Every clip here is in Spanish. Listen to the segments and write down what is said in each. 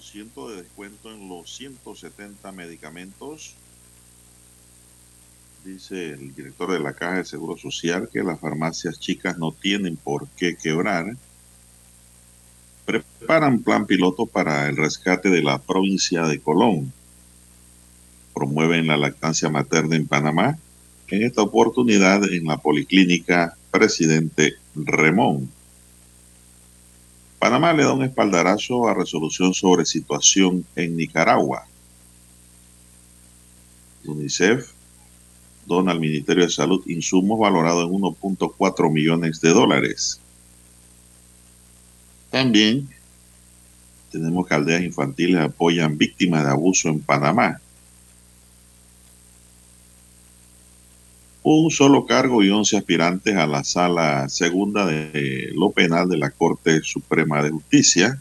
30% de descuento en los 170 medicamentos. Dice el director de la Caja de Seguro Social que las farmacias chicas no tienen por qué quebrar. Preparan plan piloto para el rescate de la provincia de Colón. Promueven la lactancia materna en Panamá. En esta oportunidad en la Policlínica Presidente Remón. Panamá le da un espaldarazo a resolución sobre situación en Nicaragua. UNICEF dona al Ministerio de Salud insumos valorados en 1.4 millones de dólares. También tenemos que aldeas infantiles apoyan víctimas de abuso en Panamá. Un solo cargo y 11 aspirantes a la sala segunda de lo penal de la Corte Suprema de Justicia.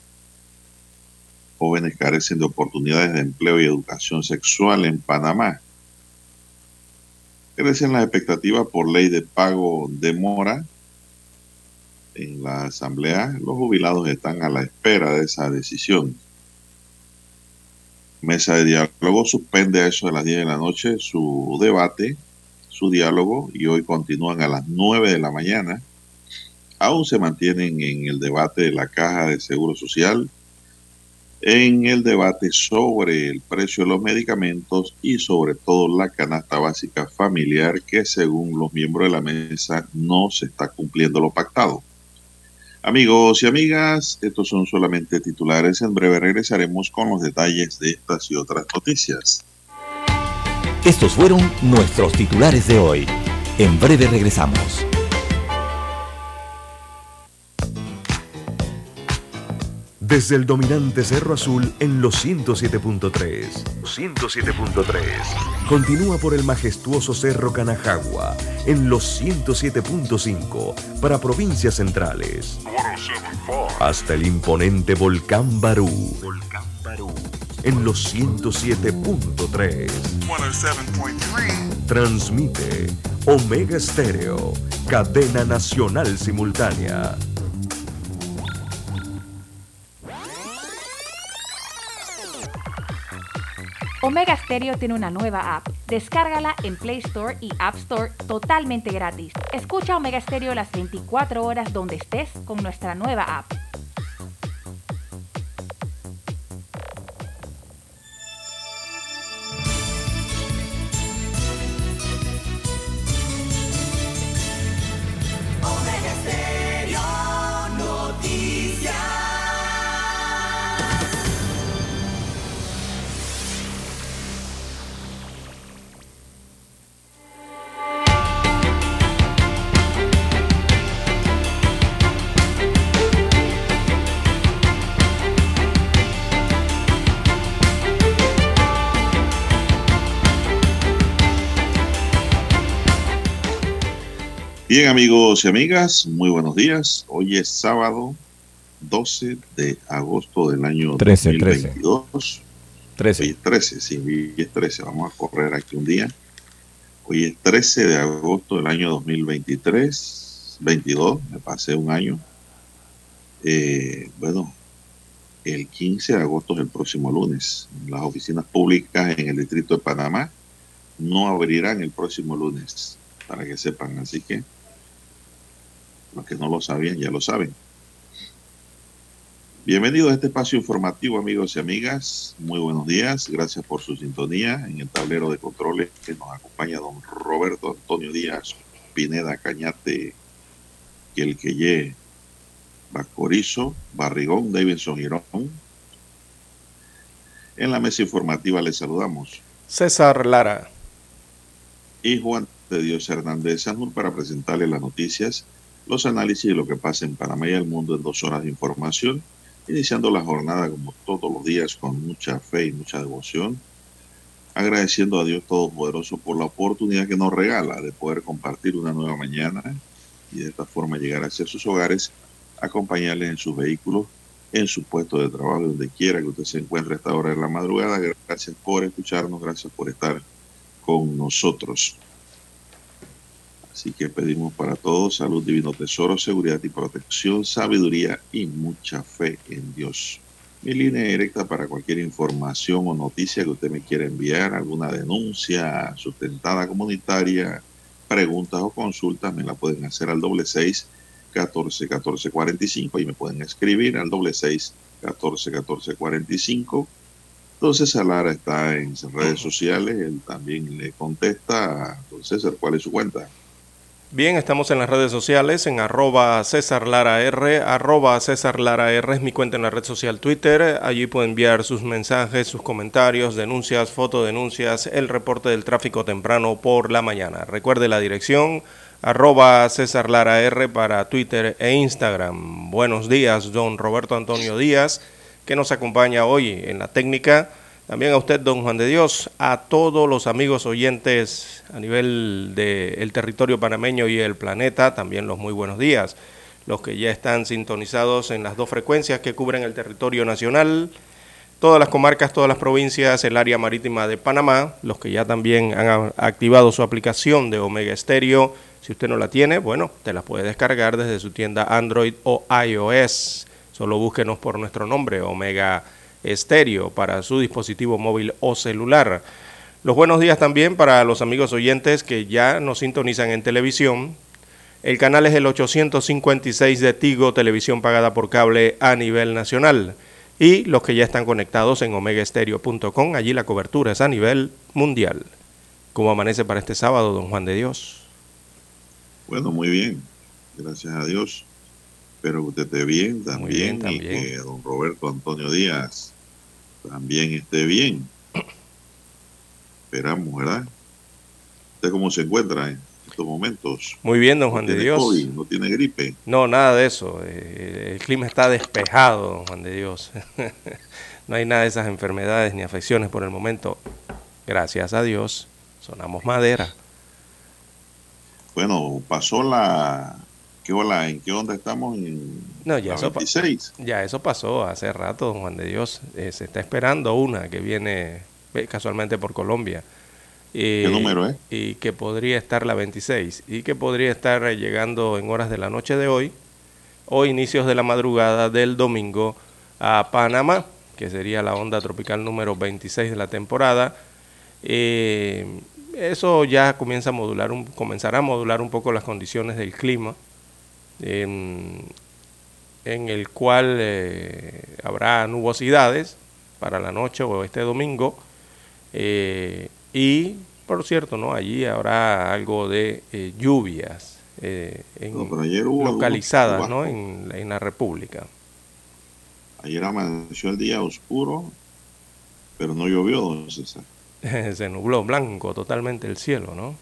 Jóvenes carecen de oportunidades de empleo y educación sexual en Panamá. Crecen las expectativas por ley de pago de mora. En la Asamblea, los jubilados están a la espera de esa decisión. Mesa de diálogo suspende a eso de las 10 de la noche su debate su diálogo y hoy continúan a las 9 de la mañana. Aún se mantienen en el debate de la Caja de Seguro Social, en el debate sobre el precio de los medicamentos y sobre todo la canasta básica familiar que según los miembros de la mesa no se está cumpliendo lo pactado. Amigos y amigas, estos son solamente titulares. En breve regresaremos con los detalles de estas y otras noticias. Estos fueron nuestros titulares de hoy. En breve regresamos. Desde el dominante Cerro Azul en los 107.3. 107.3. Continúa por el majestuoso Cerro Canajagua en los 107.5 para provincias centrales. Hasta el imponente Volcán Barú. Volcán Barú en los 107.3. Transmite Omega Estéreo, cadena nacional simultánea. Omega Stereo tiene una nueva app. Descárgala en Play Store y App Store totalmente gratis. Escucha Omega Stereo las 24 horas donde estés con nuestra nueva app. Bien amigos y amigas, muy buenos días. Hoy es sábado 12 de agosto del año 13, 2022. 13. Hoy es 13, sí, hoy es 13. Vamos a correr aquí un día. Hoy es 13 de agosto del año 2023. 22, me pasé un año. Eh, bueno, el 15 de agosto es el próximo lunes. Las oficinas públicas en el Distrito de Panamá no abrirán el próximo lunes, para que sepan. Así que los que no lo sabían ya lo saben. Bienvenidos a este espacio informativo, amigos y amigas. Muy buenos días. Gracias por su sintonía. En el tablero de controles que nos acompaña don Roberto Antonio Díaz Pineda Cañate, que el que ye Bacorizo, Barrigón, Davidson Girón. En la mesa informativa les saludamos. César Lara. Y Juan de Dios Hernández Sanur para presentarles las noticias, los análisis de lo que pasa en Panamá y el mundo en dos horas de información, iniciando la jornada como todos los días con mucha fe y mucha devoción, agradeciendo a Dios Todopoderoso por la oportunidad que nos regala de poder compartir una nueva mañana y de esta forma llegar hacia sus hogares acompañarles en sus vehículos, en su puesto de trabajo, donde quiera que usted se encuentre a esta hora de la madrugada. Gracias por escucharnos, gracias por estar con nosotros. Así que pedimos para todos salud, divino tesoro, seguridad y protección, sabiduría y mucha fe en Dios. Mi línea directa para cualquier información o noticia que usted me quiera enviar, alguna denuncia sustentada comunitaria, preguntas o consultas, me la pueden hacer al doble seis 14 14 45 y me pueden escribir al doble seis 14 14 45. Entonces Lara está en redes sociales, él también le contesta. Entonces, ¿cuál es su cuenta? Bien, estamos en las redes sociales, en arroba César Lara R, arroba César Lara R es mi cuenta en la red social Twitter. Allí puede enviar sus mensajes, sus comentarios, denuncias, fotodenuncias, el reporte del tráfico temprano por la mañana. Recuerde la dirección arroba César Lara R para Twitter e Instagram. Buenos días, don Roberto Antonio Díaz, que nos acompaña hoy en la técnica. También a usted, don Juan de Dios, a todos los amigos oyentes a nivel del territorio panameño y el planeta, también los muy buenos días. Los que ya están sintonizados en las dos frecuencias que cubren el territorio nacional, todas las comarcas, todas las provincias, el área marítima de Panamá, los que ya también han activado su aplicación de Omega Estéreo si usted no la tiene, bueno, te la puede descargar desde su tienda Android o iOS. Solo búsquenos por nuestro nombre, Omega Estéreo, para su dispositivo móvil o celular. Los buenos días también para los amigos oyentes que ya nos sintonizan en televisión. El canal es el 856 de Tigo, televisión pagada por cable a nivel nacional. Y los que ya están conectados en omegaestereo.com, allí la cobertura es a nivel mundial. ¿Cómo amanece para este sábado, don Juan de Dios? Bueno, muy bien, gracias a Dios. Espero que usted esté bien también, y que don Roberto Antonio Díaz también esté bien. Esperamos, ¿verdad? ¿Usted cómo se encuentra en estos momentos? Muy bien, don Juan de Dios. ¿No tiene gripe? No, nada de eso. Eh, el clima está despejado, don Juan de Dios. no hay nada de esas enfermedades ni afecciones por el momento. Gracias a Dios. Sonamos madera. Bueno, pasó la... ¿Qué hola? ¿En qué onda estamos? En no, ya, eso, ya eso pasó hace rato, Juan de Dios. Eh, se está esperando una que viene eh, casualmente por Colombia. ¿Qué número es? Y que podría estar la 26 y que podría estar llegando en horas de la noche de hoy o inicios de la madrugada del domingo a Panamá, que sería la onda tropical número 26 de la temporada. Eh, eso ya comienza a modular un, comenzará a modular un poco las condiciones del clima, en, el cual eh, habrá nubosidades para la noche o este domingo. Eh, y, por cierto, ¿no? allí habrá algo de eh, lluvias localizadas ¿no? en, en la República. Ayer amaneció el día oscuro, pero no llovió, don César. se nubló blanco totalmente el cielo, ¿no?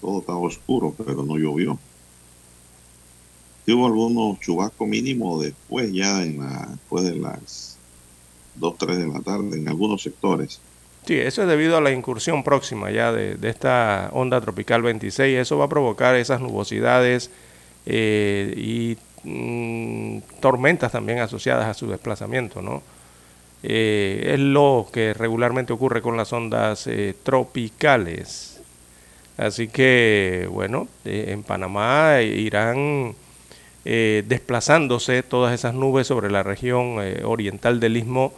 Todo estaba oscuro, pero no llovió. Hubo algunos chubascos mínimos después, ya en la, después de las 2, 3 de la tarde, en algunos sectores. Sí, eso es debido a la incursión próxima ya de, esta onda tropical 26. Eso va a provocar esas nubosidades eh, y mm, tormentas también asociadas a su desplazamiento, ¿no? Eh, es lo que regularmente ocurre con las ondas eh, tropicales. Así que, bueno, en Panamá irán eh, desplazándose todas esas nubes sobre la región eh, oriental del istmo,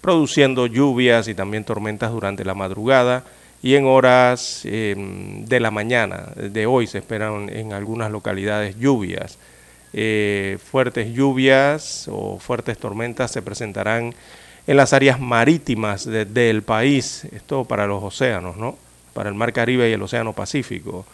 produciendo lluvias y también tormentas durante la madrugada y en horas em, de la mañana de hoy se esperan en algunas localidades lluvias. fuertes lluvias o fuertes tormentas se presentarán en las áreas marítimas del país, esto para los océanos, ¿no? para el Mar Caribe y el Océano Pacífico.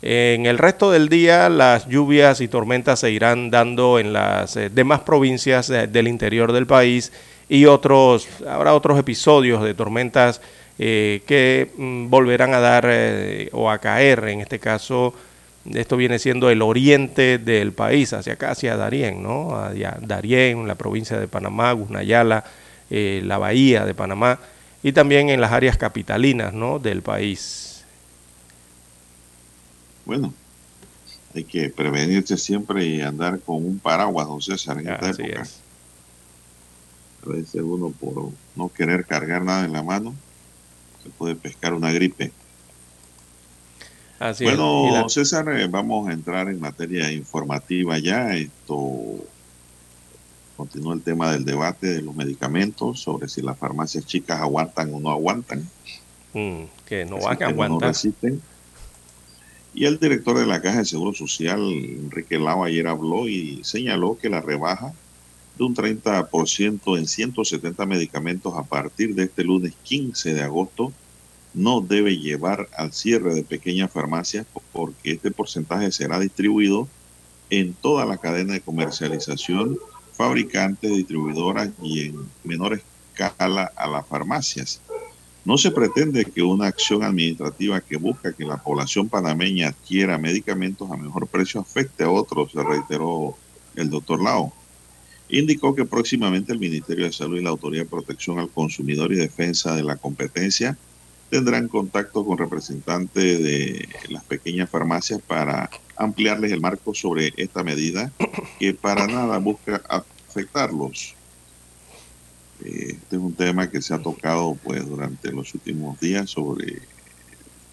En el resto del día las lluvias y tormentas se irán dando en las eh, demás provincias del interior del país y otros, habrá otros episodios de tormentas eh, que mm, volverán a dar eh, o a caer, en este caso, esto viene siendo el oriente del país, hacia acá, hacia Darién, ¿no? Hacia Darién, la provincia de Panamá, Guznayala, la bahía de Panamá y también en las áreas capitalinas ¿no? del país. Bueno, hay que prevenirse siempre y andar con un paraguas, don César, en esta época. A veces uno por no querer cargar nada en la mano, se puede pescar una gripe. Así bueno, César, eh, vamos a entrar en materia informativa ya. Esto Continúa el tema del debate de los medicamentos sobre si las farmacias chicas aguantan o no aguantan. Mm, que no van a aguantar. Y el director de la Caja de Seguro Social, Enrique Lau, ayer habló y señaló que la rebaja de un 30% en 170 medicamentos a partir de este lunes 15 de agosto no debe llevar al cierre de pequeñas farmacias porque este porcentaje será distribuido en toda la cadena de comercialización fabricantes, distribuidoras y en menor escala a las farmacias. No se pretende que una acción administrativa que busca que la población panameña adquiera medicamentos a mejor precio afecte a otros, reiteró el doctor Lao. Indicó que próximamente el Ministerio de Salud y la Autoridad de Protección al Consumidor y Defensa de la Competencia tendrán contacto con representantes de las pequeñas farmacias para ampliarles el marco sobre esta medida que para nada busca afectarlos. Eh, este es un tema que se ha tocado pues durante los últimos días sobre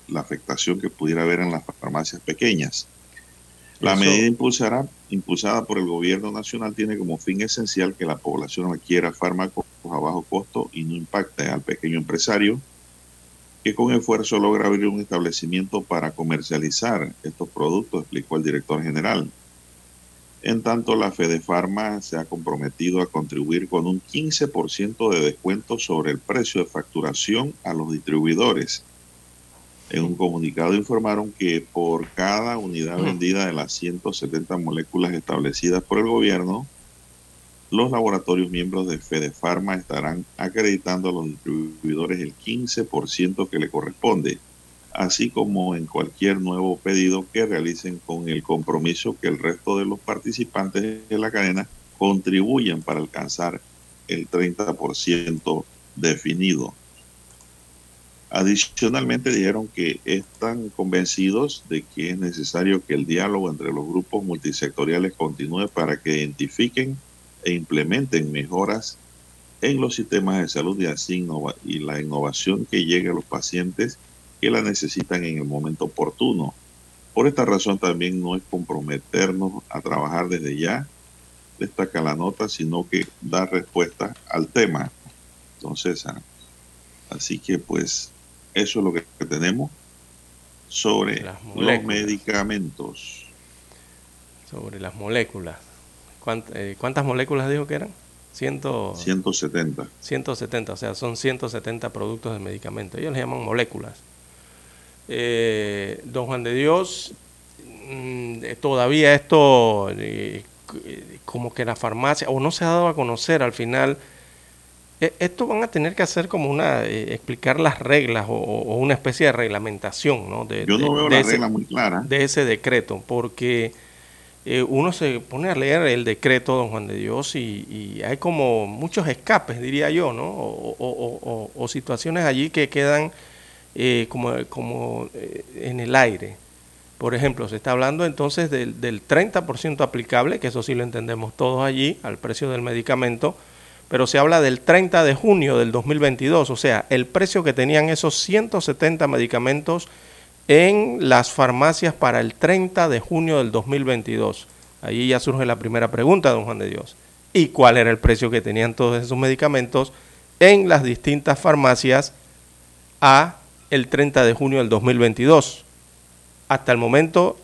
la afectación que pudiera haber en las farmacias pequeñas. La medida impulsará, impulsada por el gobierno nacional tiene como fin esencial que la población adquiera fármacos a bajo costo y no impacte al pequeño empresario que con esfuerzo logra abrir un establecimiento para comercializar estos productos, explicó el director general. En tanto, la Fede Farma se ha comprometido a contribuir con un 15% de descuento sobre el precio de facturación a los distribuidores. En un comunicado informaron que por cada unidad vendida de las 170 moléculas establecidas por el gobierno, los laboratorios miembros de Fedefarma estarán acreditando a los distribuidores el 15% que le corresponde, así como en cualquier nuevo pedido que realicen con el compromiso que el resto de los participantes de la cadena contribuyan para alcanzar el 30% definido. Adicionalmente dijeron que están convencidos de que es necesario que el diálogo entre los grupos multisectoriales continúe para que identifiquen e implementen mejoras en los sistemas de salud y así y la innovación que llegue a los pacientes que la necesitan en el momento oportuno. Por esta razón también no es comprometernos a trabajar desde ya, destaca la nota, sino que dar respuesta al tema. Entonces, así que pues eso es lo que tenemos sobre los medicamentos. Sobre las moléculas. Eh, ¿Cuántas moléculas dijo que eran? Ciento, 170. 170, o sea, son 170 productos de medicamento. Ellos les llaman moléculas. Eh, don Juan de Dios, mm, todavía esto, eh, como que la farmacia, o no se ha dado a conocer al final, esto van a tener que hacer como una, explicar las reglas o, una especie de reglamentación, ¿no? De, Yo no veo la regla muy clara. De ese decreto, porque eh, uno se pone a leer el decreto, don Juan de Dios, y, hay como muchos escapes, diría yo, ¿no? O, situaciones allí que quedan eh, como, como eh, en el aire. Por ejemplo, se está hablando entonces del, del 30% aplicable, que eso sí lo entendemos todos allí, al precio del medicamento, pero se habla del 30 de junio del 2022, o sea, el precio que tenían esos 170 medicamentos en las farmacias para el 30 de junio del 2022. Allí ya surge la primera pregunta, don Juan de Dios. ¿Y cuál era el precio que tenían todos esos medicamentos en las distintas farmacias a el 30 de junio del 2022? Hasta el momento,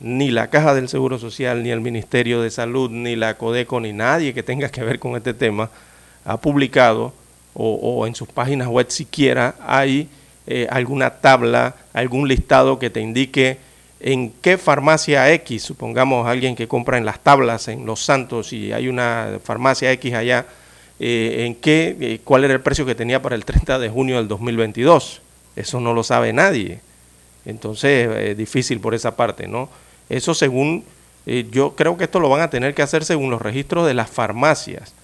ni la Caja del Seguro Social, ni el Ministerio de Salud, ni la Codeco, ni nadie que tenga que ver con este tema ha publicado o, en sus páginas web siquiera hay eh, alguna tabla, algún listado que te indique en qué farmacia X, supongamos alguien que compra en las tablas en Los Santos y hay una farmacia X allá, eh, en qué, eh, cuál era el precio que tenía para el 30 de junio del 2022. Eso no lo sabe nadie. Entonces es difícil por esa parte, ¿no? Eso según, yo creo que esto lo van a tener que hacer según los registros de las farmacias.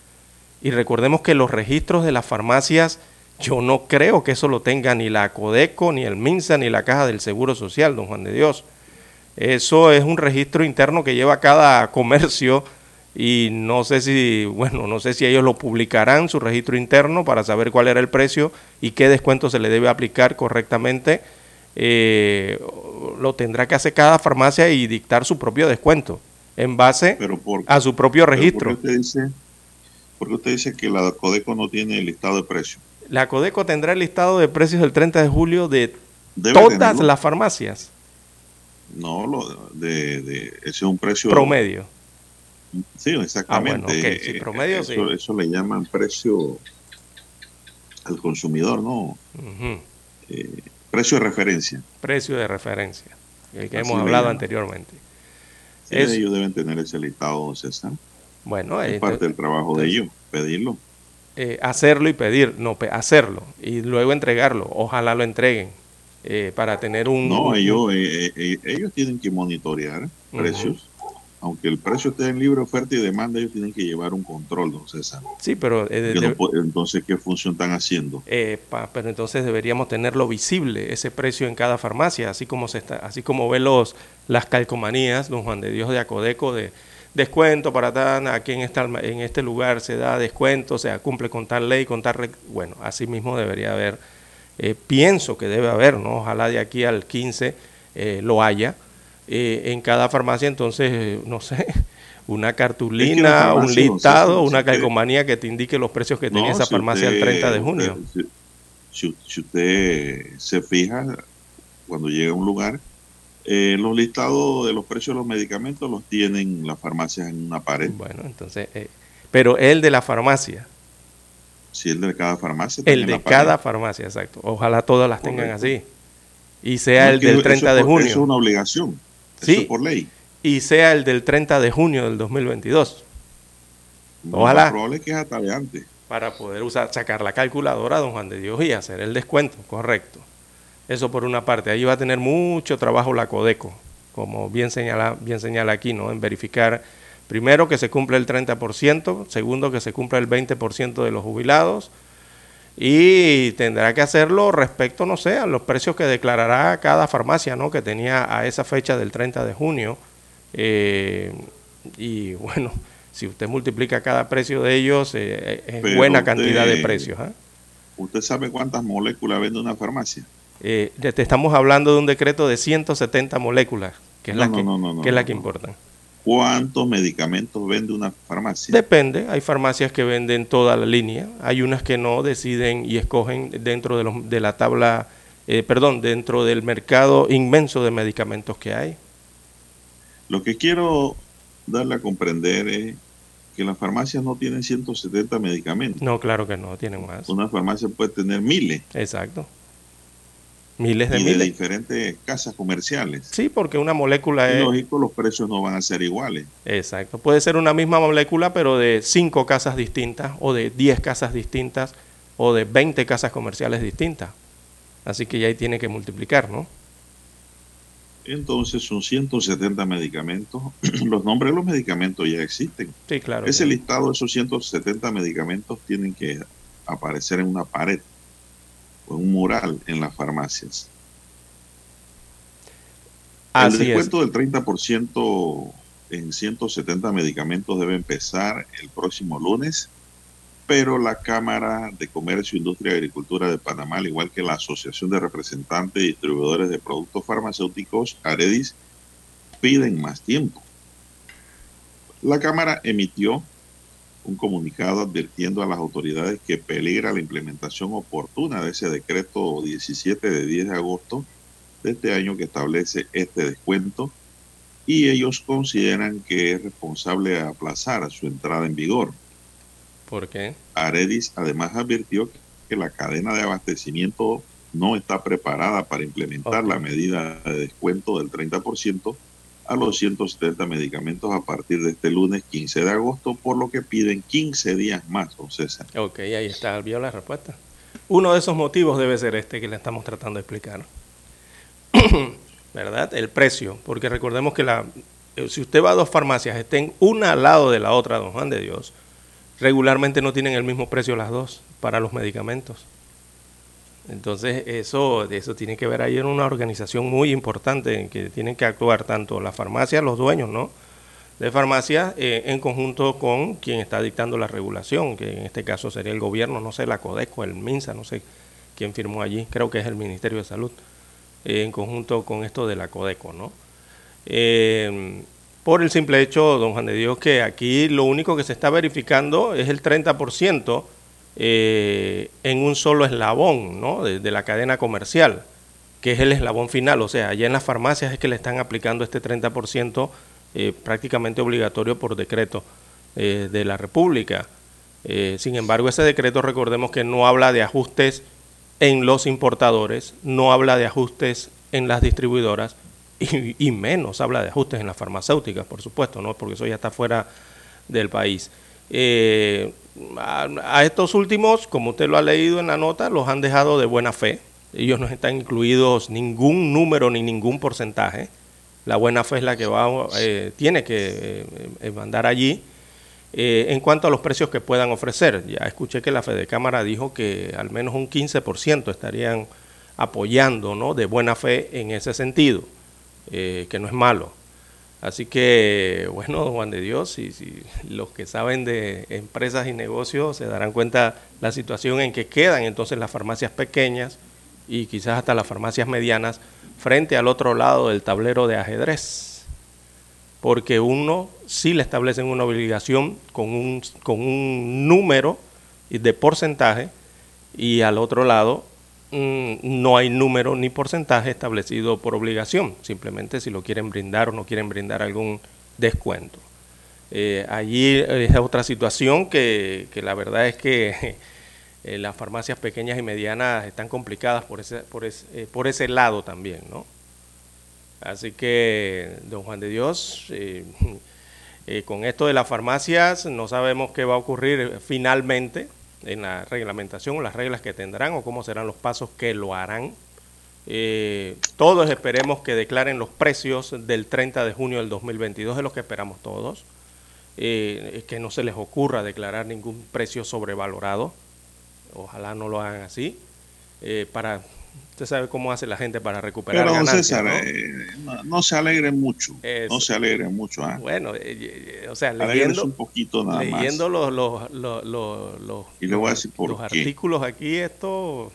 Y recordemos que los registros de las farmacias yo no creo que eso lo tenga ni la Codeco, ni el MINSA, ni la Caja del Seguro Social, don Juan de Dios. Eso es un registro interno que lleva cada comercio y no sé si, bueno, no sé si ellos lo publicarán, su registro interno, para saber cuál era el precio y qué descuento se le debe aplicar correctamente. Eh, lo tendrá que hacer cada farmacia y dictar su propio descuento en base a su propio registro. ¿por qué, usted dice, ¿Por qué usted dice que la Codeco no tiene el listado de precios? La Codeco tendrá el listado de precios del 30 de julio de todas las farmacias. No, lo de, de, ese es un precio promedio. Sí, exactamente. Ah, bueno, sí, promedio eso, sí. eso le llaman precio al consumidor, ¿no? eh, precio de referencia. Precio de referencia, el que Así hemos hablado anteriormente. Sí, es, ellos deben tener ese listado, César. Bueno, es parte del trabajo entonces, de ellos, pedirlo. Eh, hacerlo y pedir, no, hacerlo y luego entregarlo. Ojalá lo entreguen eh, para tener un... No, ellos, eh, eh ellos tienen que monitorear uh -huh. precios. Aunque el precio esté en libre oferta y demanda, ellos tienen que llevar un control, don César. Sí, pero... De, no puede, entonces, ¿qué función están haciendo? Pa, pero entonces deberíamos tenerlo visible, ese precio en cada farmacia, así como se está, así como ve los, las calcomanías, don Juan de Dios de Acodeco, de descuento para tal, aquí en, esta, en este lugar se da descuento, o sea, cumple con tal ley, con tal... Bueno, así mismo debería haber, eh, pienso que debe haber, ¿no? Ojalá de aquí al 15 eh, lo haya eh, en cada farmacia, entonces, no sé, una cartulina, es un listado, una calcomanía que te indique los precios que tenía no, esa si farmacia usted, el 30 de junio. Usted, si, si usted se fija, cuando llega a un lugar, eh, los listados de los precios de los medicamentos los tienen las farmacias en una pared. Bueno, entonces, eh, pero el de la farmacia. Sí, el de cada farmacia. El de cada farmacia, exacto. Ojalá todas las Correcto. tengan así. Y sea no, el del 30 de junio. Eso es una obligación. Sí. Eso por ley. Y sea el del 30 de junio del 2022. No, Ojalá. Lo probable es que es hasta de antes. Para poder usar, sacar la calculadora, don Juan de Dios, y hacer el descuento, correcto. Eso por una parte. Ahí va a tener mucho trabajo la Codeco, como bien señala, bien señala aquí, ¿no? En verificar, primero, que se cumpla el 30%, segundo, que se cumpla el 20% de los jubilados, y tendrá que hacerlo respecto, no sé, a los precios que declarará cada farmacia, ¿no? Que tenía a esa fecha del 30 de junio. Eh, y bueno, si usted multiplica cada precio de ellos, eh, es Pero buena usted, cantidad de precios. ¿eh? ¿Usted sabe cuántas moléculas vende una farmacia? eh, te estamos hablando de un decreto de 170 moléculas, que es no, la no, que, no, que, es la que importa. ¿Cuántos medicamentos vende una farmacia? Depende, hay farmacias que venden toda la línea, hay unas que no deciden y escogen dentro de, los, de la tabla, eh, perdón, dentro del mercado inmenso de medicamentos que hay. Lo que quiero darle a comprender es que las farmacias no tienen 170 medicamentos. No, claro que no, tienen más. Una farmacia puede tener miles. Exacto. Miles de y miles. de diferentes casas comerciales. Sí, porque una molécula es... Lógico, los precios no van a ser iguales. Exacto. Puede ser una misma molécula, pero de cinco casas distintas, o de 10 casas distintas, o de 20 casas comerciales distintas. Así que ya ahí tiene que multiplicar, ¿no? Entonces son 170 medicamentos. los nombres de los medicamentos ya existen. Sí, claro. Ese claro. listado esos 170 medicamentos tienen que aparecer en una pared un mural en las farmacias. Así el descuento es. del 30% en 170 medicamentos debe empezar el próximo lunes pero la Cámara de Comercio, Industria y Agricultura de Panamá, al igual que la Asociación de Representantes y Distribuidores de Productos Farmacéuticos, AREDIS, piden más tiempo. La Cámara emitió un comunicado advirtiendo a las autoridades que peligra la implementación oportuna de ese decreto 17 de 10 de agosto de este año que establece este descuento y ellos consideran que es responsable aplazar su entrada en vigor. ¿Por qué? Aredis además advirtió que la cadena de abastecimiento no está preparada para implementar la medida de descuento del 30% a los 170 medicamentos a partir de este lunes 15 de agosto, por lo que piden 15 días más, don César. Ok, ahí está, vio la respuesta. Uno de esos motivos debe ser este que le estamos tratando de explicar. ¿Verdad? El precio, porque recordemos que la, eh, si usted va a dos farmacias, estén una al lado de la otra, don Juan de Dios, regularmente no tienen el mismo precio las dos para los medicamentos. Entonces, eso, eso tiene que ver ahí en una organización muy importante en que tienen que actuar tanto las farmacias, los dueños, ¿no? De farmacias eh, en conjunto con quien está dictando la regulación, que en este caso sería el gobierno, no sé, la Codeco, el MINSA, no sé quién firmó allí, creo que es el Ministerio de Salud, eh, en conjunto con esto de la Codeco, ¿no? Eh, por el simple hecho, don Juan de Dios, que aquí lo único que se está verificando es el 30% eh, en un solo eslabón ¿no? de, la cadena comercial, que es el eslabón final. O sea, allá en las farmacias es que le están aplicando este 30% eh, prácticamente obligatorio por decreto eh, de la República. Sin embargo, ese decreto, recordemos que no habla de ajustes en los importadores, no habla de ajustes en las distribuidoras y, y menos habla de ajustes en las farmacéuticas, por supuesto, ¿no? porque eso ya está fuera del país. Eh, a, estos últimos, como usted lo ha leído en la nota, los han dejado de buena fe. Ellos no están incluidos ningún número ni ningún porcentaje. La buena fe es la que va, eh, tiene que eh, mandar allí. Eh, en cuanto a los precios que puedan ofrecer, ya escuché que la Fede Cámara dijo que al menos un 15% estarían apoyando ¿no? de buena fe en ese sentido, eh, que no es malo. Así que, bueno, Juan de Dios, si, si los que saben de empresas y negocios se darán cuenta la situación en que quedan entonces las farmacias pequeñas y quizás hasta las farmacias medianas frente al otro lado del tablero de ajedrez. Porque uno sí le establecen una obligación con un, con un número de porcentaje y al otro lado no hay número ni porcentaje establecido por obligación, simplemente si lo quieren brindar o no quieren brindar algún descuento. Eh, allí es otra situación que, que la verdad es que eh, las farmacias pequeñas y medianas están complicadas por ese, por ese, eh, por ese lado también, ¿no? Así que, don Juan de Dios, con esto de las farmacias no sabemos qué va a ocurrir finalmente en la reglamentación o las reglas que tendrán o cómo serán los pasos que lo harán. Eh, todos esperemos que declaren los precios del 30 de junio del 2022, es lo que esperamos todos. Eh, que no se les ocurra declarar ningún precio sobrevalorado. Ojalá no lo hagan así. Eh, para Usted sabe cómo hace la gente para recuperar Pero, don ganancias, César, ¿no? eh, no, no se alegren mucho. Eso. No se alegren mucho. ¿ah? Bueno, eh, eh, o sea, leyendo, un poquito nada más. leyendo los, los, los, los, los- Y le voy a decir por los qué. artículos aquí, esto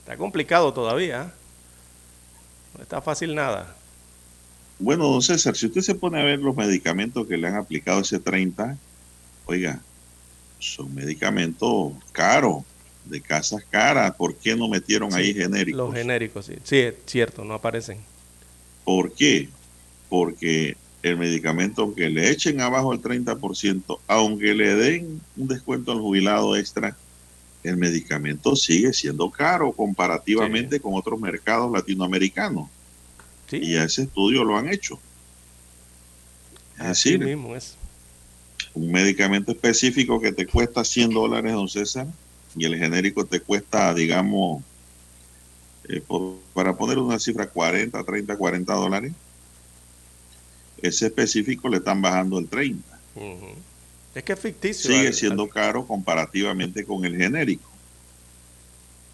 está complicado todavía. ¿eh? No está fácil nada. Bueno, don César, si usted se pone a ver los medicamentos que le han aplicado ese 30, oiga, son medicamentos caros, de casas caras. ¿Por qué no metieron ahí genéricos? Los genéricos, sí. Sí, es cierto, no aparecen. ¿Por qué? Porque el medicamento, aunque le echen abajo el 30%, aunque le den un descuento al jubilado extra, el medicamento sigue siendo caro comparativamente con otros mercados latinoamericanos. Sí, Y ese estudio lo han hecho. Es así decir, mismo es. un medicamento específico que te cuesta 100 dólares, don César, y el genérico te cuesta, digamos, eh, por- para poner una cifra, 40, 30, 40 dólares, ese específico le están bajando el 30. Ujú. Es que es ficticio. Sigue siendo caro comparativamente con el genérico.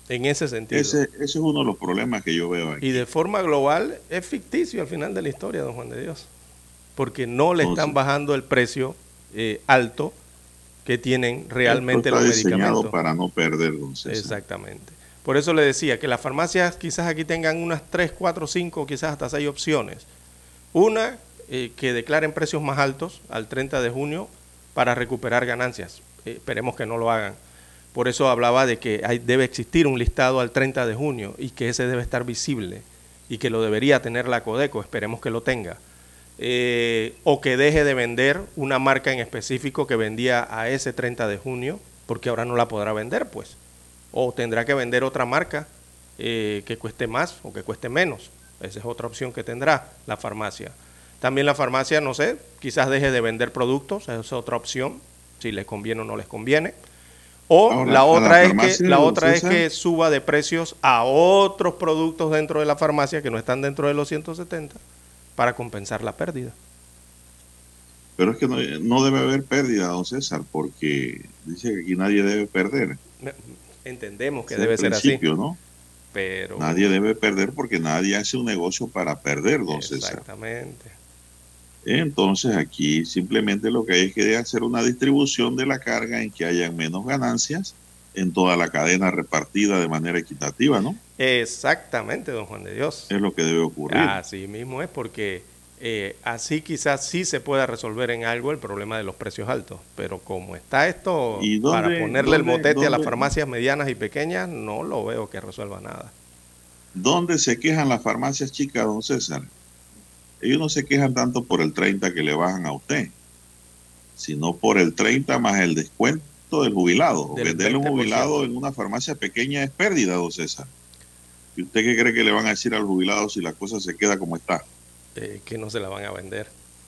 en ese sentido. Ese, ese es uno de los problemas que yo veo aquí. Y de forma global es ficticio al final de la historia, don Juan de Dios. Porque no le están bajando el precio eh, alto que tienen realmente Esto los está diseñado medicamentos. para no perder, César. Exactamente. Por eso le decía que las farmacias quizás aquí tengan unas 3, 4, 5, quizás hasta 6 opciones. Una, eh, que declaren precios más altos al 30 de junio para recuperar ganancias. Eh, esperemos que no lo hagan. Por eso hablaba de que hay, debe existir un listado al 30 de junio y que ese debe estar visible y que lo debería tener la Codeco. Esperemos que lo tenga. Eh, o que deje de vender una marca en específico que vendía a ese 30 de junio, porque ahora no la podrá vender, pues. O tendrá que vender otra marca eh, que cueste más o que cueste menos. Esa es otra opción que tendrá la farmacia. También la farmacia, no sé, quizás deje de vender productos, esa es otra opción, si les conviene o no les conviene. O Ahora, la otra es que la otra es que suba de precios a otros productos dentro de la farmacia que no están dentro de los 170 para compensar la pérdida. Pero es que no, no debe haber pérdida, don César, porque dice que aquí nadie debe perder. Entendemos que es debe ser así, principio, ¿no? pero Nadie debe perder porque nadie hace un negocio para perder, don César. exactamente. Entonces aquí simplemente lo que hay es que hacer una distribución de la carga en que hayan menos ganancias en toda la cadena repartida de manera equitativa, ¿no? Exactamente, don Juan de Dios. Es lo que debe ocurrir. Así mismo es porque eh, así quizás sí se pueda resolver en algo el problema de los precios altos, pero como está esto ¿Y dónde- para ponerle el dónde- motete a las farmacias medianas y pequeñas, no lo veo que resuelva nada. ¿Dónde se quejan las farmacias chicas, don César? Ellos no se quejan tanto por el 30 que le bajan a usted, sino por el 30 más el descuento del jubilado. Del Venderle un 20%. jubilado en una farmacia pequeña es pérdida, don César. ¿Y usted qué cree que le van a decir al jubilado si la cosa se queda como está? eh, que no se la van a vender.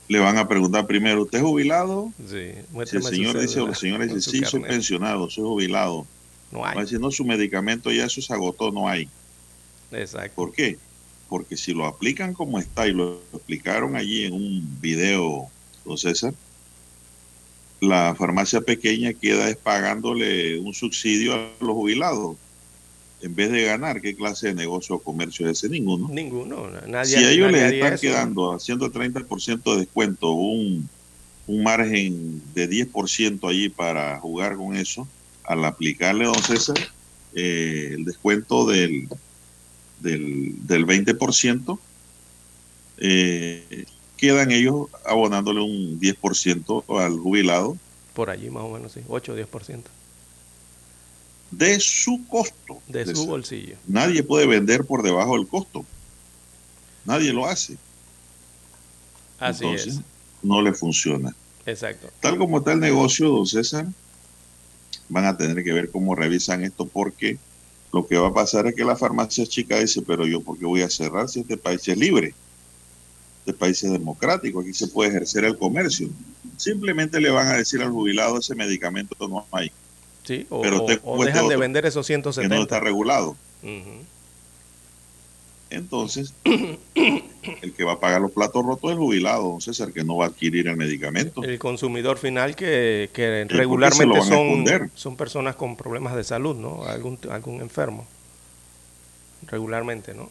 Le van a preguntar primero, ¿usted es jubilado? Sí, Si el señor dice, o la señora dice, sí, soy carnet". pensionado, soy jubilado. No Va a hay. decir, no, su medicamento ya eso se agotó, no hay. Exacto. ¿Por qué? Porque si lo aplican como está y lo explicaron allí en un video, don César, la farmacia pequeña queda es pagándole un subsidio a los jubilados. En vez de ganar, ¿qué clase de negocio o comercio es ese? Ninguno. Ninguno. Nadie, Si a ellos les están eso. quedando haciendo 30% de descuento, un, un margen de 10% allí para jugar con eso, al aplicarle, don César, eh, el descuento del, del, del 20%, eh, quedan ellos abonándole un 10% al jubilado Por allí más o menos, sí. 8 o 10% de su costo. de su bolsillo. Nadie puede vender por debajo del costo. Nadie lo hace. Así Entonces, no le funciona. es. Exacto. Tal como está el negocio, don César, van a tener que ver cómo revisan esto porque lo que va a pasar es que la farmacia chica dice, pero yo por qué voy a cerrar si este país es libre? Este país es democrático, aquí se puede ejercer el comercio. Simplemente le van a decir al jubilado ese medicamento no hay, Sí, o, Pero te o dejan de vender esos que no 170. está regulado. Entonces, el que va a pagar los platos rotos es el jubilado, don César, que no va a adquirir el medicamento. El consumidor final que, que regularmente son, son personas con problemas de salud, ¿no? Algún, algún enfermo. Regularmente, ¿no?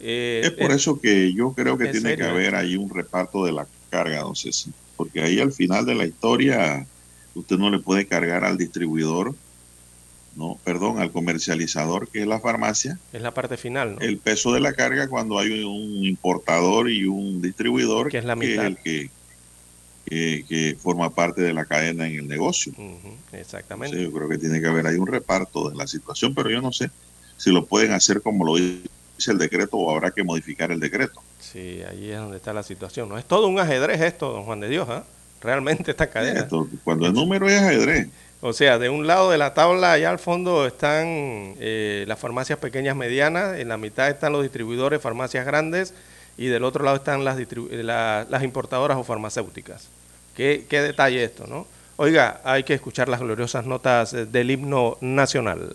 Eh, Es por eh, eso que yo creo que ¿en tiene que haber ahí un reparto de la carga, don César. Porque ahí al final de la historia usted no le puede cargar al distribuidor, no, perdón, al comercializador que es la farmacia, Es la parte final, ¿no? el peso de la carga cuando hay un importador y un distribuidor Que es la mitad. el que, que, que forma parte de la cadena en el negocio. Exactamente. yo creo que tiene que haber ahí un reparto de la situación, pero yo no sé si lo pueden hacer como lo dice el decreto o habrá que modificar el decreto. Sí, ahí es donde está la situación. ¿no? Es todo un ajedrez esto, don Juan de Dios, ¿ah? Realmente esta cadena. Esto, cuando el número es ajedrez, O sea, de un lado de la tabla, allá al fondo están eh, las farmacias pequeñas medianas, en la mitad están los distribuidores, farmacias grandes, y del otro lado están las, eh, la- las importadoras o farmacéuticas. ¿Qué, qué detalle esto, ¿no? Oiga, hay que escuchar las gloriosas notas eh, del himno nacional.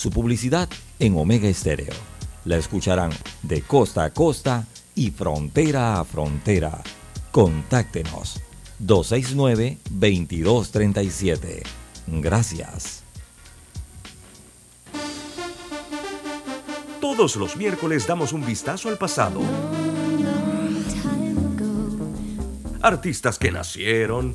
Su publicidad en Omega Estéreo. La escucharán de costa a costa y frontera a frontera. Contáctenos 269-2237. Gracias. Todos los miércoles damos un vistazo al pasado. Artistas que nacieron,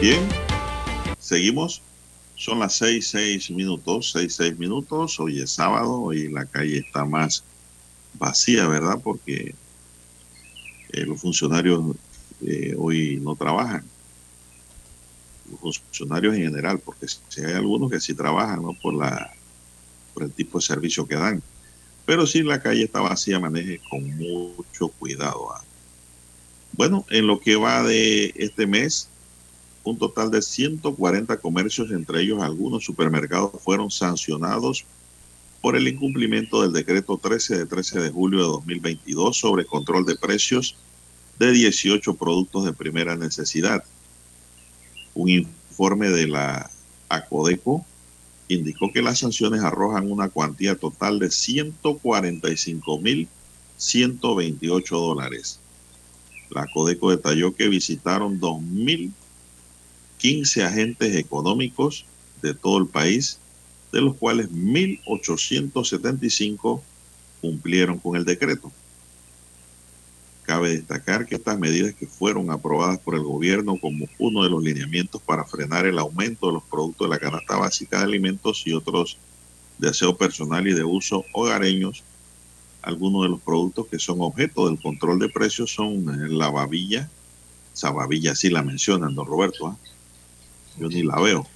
Bien, seguimos. Son las seis, seis minutos, seis, seis minutos. Hoy es sábado y la calle está más vacía, ¿verdad? Porque eh, los funcionarios eh, hoy no trabajan. Los funcionarios en general, porque si hay algunos que sí trabajan, ¿no? Por, la, por el tipo de servicio que dan. Pero si la calle está vacía, maneje con mucho cuidado. ¿ah? Bueno, en lo que va de este mes, un total de 140 comercios, entre ellos algunos supermercados, fueron sancionados por el incumplimiento del decreto 13 de 13 de julio de 2022 sobre control de precios de 18 productos de primera necesidad. Un informe de la ACODECO indicó que las sanciones arrojan una cuantía total de 145.128 dólares. La ACODECO detalló que visitaron 2.015 agentes económicos de todo el país, de los cuales 1.875 cumplieron con el decreto. Cabe destacar que estas medidas que fueron aprobadas por el gobierno como uno de los lineamientos para frenar el aumento de los productos de la canasta básica de alimentos y otros de aseo personal y de uso hogareños, algunos de los productos que son objeto del control de precios son la babilla, esa sí la mencionan, don Roberto, ¿eh? Yo ni la veo,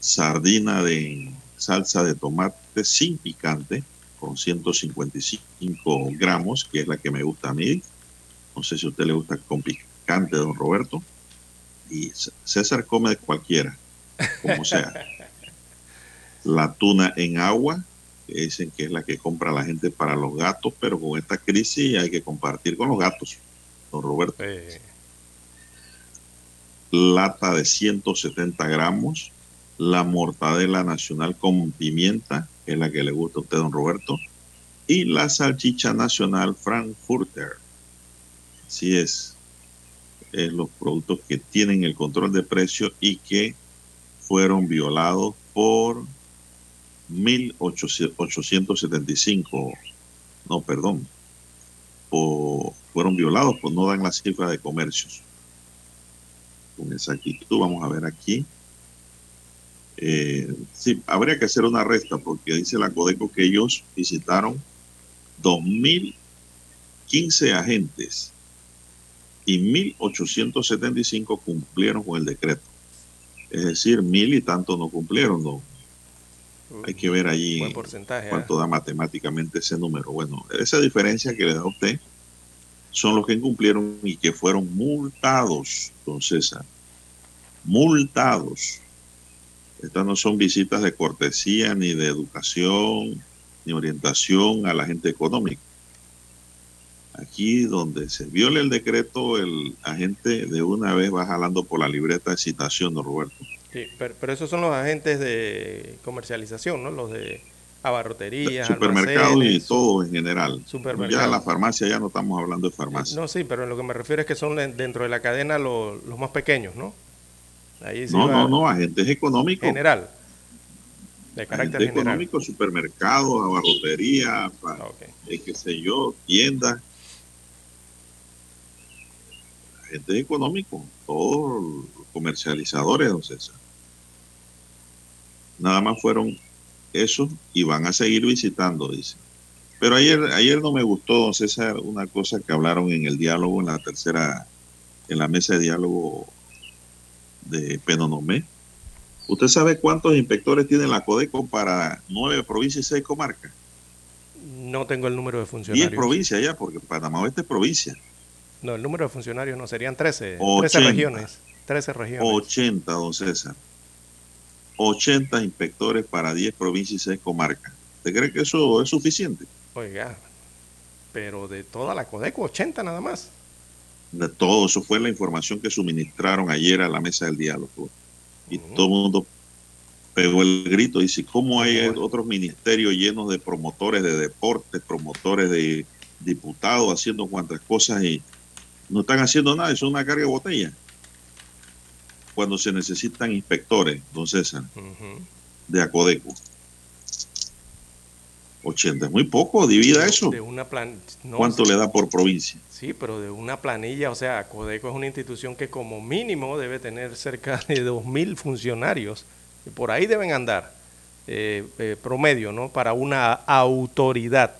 sardina de salsa de tomate sin picante, con 155 gramos, que es la que me gusta a mí, no sé si a usted le gusta con picante, don Roberto. Y César come de cualquiera, como sea. La tuna en agua, que dicen que es la que compra la gente para los gatos, pero con esta crisis hay que compartir con los gatos, don Roberto. Eh, Lata de 170 gramos. La mortadela nacional con pimienta, que es la que le gusta a usted, don Roberto. Y la salchicha nacional Frankfurter Así es. es. Los productos que tienen el control de precio y que fueron violados por 1.875. No, perdón. Por, fueron violados, pues no dan la cifra de comercios. Con exactitud, vamos a ver aquí. Eh, sí, habría que hacer una resta porque dice la Codeco que ellos visitaron 2.015 agentes y 1.875 cumplieron con el decreto. Es decir, mil y tanto no cumplieron. No. Hay que ver allí Buen porcentaje, cuánto da matemáticamente ese número. Bueno, esa diferencia que le da a usted son los que incumplieron y que fueron multados, don César. Multados. Estas no son visitas de cortesía, ni de educación, ni orientación a la gente económica. Aquí donde se viole el decreto, el agente de una vez va jalando por la libreta de citación, don Roberto. Sí, pero, pero esos son los agentes de comercialización, ¿no? Los de abarroterías, Supermercados y todo en general. Ya la farmacia, ya no estamos hablando de farmacia. No, sí, pero lo que me refiero es que son de- dentro de la cadena lo- los más pequeños, ¿no? Ahí No, no, no, agentes económicos. General. De carácter Agentes general. económicos, supermercados, abarrotería, fa- Ah, ok. eh, qué sé yo, tiendas. Agentes económicos, todos los comercializadores, don César. Nada más fueron esos y van a seguir visitando, dice. Pero ayer, ayer no me gustó, don César, una cosa que hablaron en el diálogo, en la tercera, en la mesa de diálogo de Penonomé. ¿Usted sabe cuántos inspectores tiene la Codeco para nueve provincias y seis comarcas? No tengo el número de Diez funcionarios. provincias ya, porque Panamá Oeste es provincia. No, el número de funcionarios no, serían 13. 13 80. regiones. 13 regiones. 80, don César. 80 inspectores para 10 provincias y 6 comarcas. ¿Usted cree que eso es suficiente? Oiga, pero de toda la Codeco, 80 nada más. De todo, eso fue la información que suministraron ayer a la mesa del diálogo. Y todo el mundo pegó el grito. Dice, ¿cómo hay otros ministerios llenos de promotores de deportes, promotores de diputados haciendo cuantas cosas y no están haciendo nada? Eso es una carga de botella. Cuando se necesitan inspectores, don César, de Acodeco. 80 es muy poco, divida eso. De una plan... no, ¿Cuánto sí, le da por provincia? Sí, pero de una planilla, o sea, Codeco es una institución que como mínimo debe tener cerca de 2.000 funcionarios. Y por ahí deben andar, eh, eh, promedio, ¿no? Para una autoridad.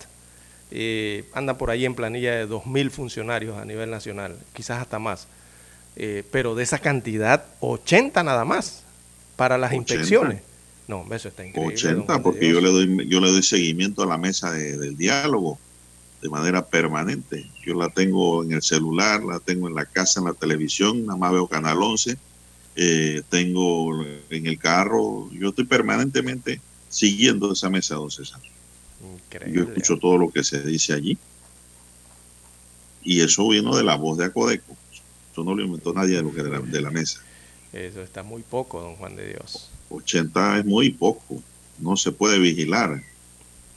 Eh, anda por ahí en planilla de 2.000 funcionarios a nivel nacional, quizás hasta más. Eh, pero de esa cantidad, 80 nada más para las 80. inspecciones. No, eso está increíble. don 80, Juan de porque yo le doy yo le doy seguimiento a la mesa de- del diálogo de manera permanente. Yo la tengo en el celular, la tengo en la casa, en la televisión, nada más veo Canal 11, eh, tengo en el carro, yo estoy permanentemente siguiendo esa mesa, don César. Yo Increíble. escucho todo lo que se dice allí. Y eso vino de la voz de Acodeco. Eso no lo inventó nadie de, lo que de, la, de la mesa. Eso está muy poco, don Juan de Dios. 80 es muy poco. No se puede vigilar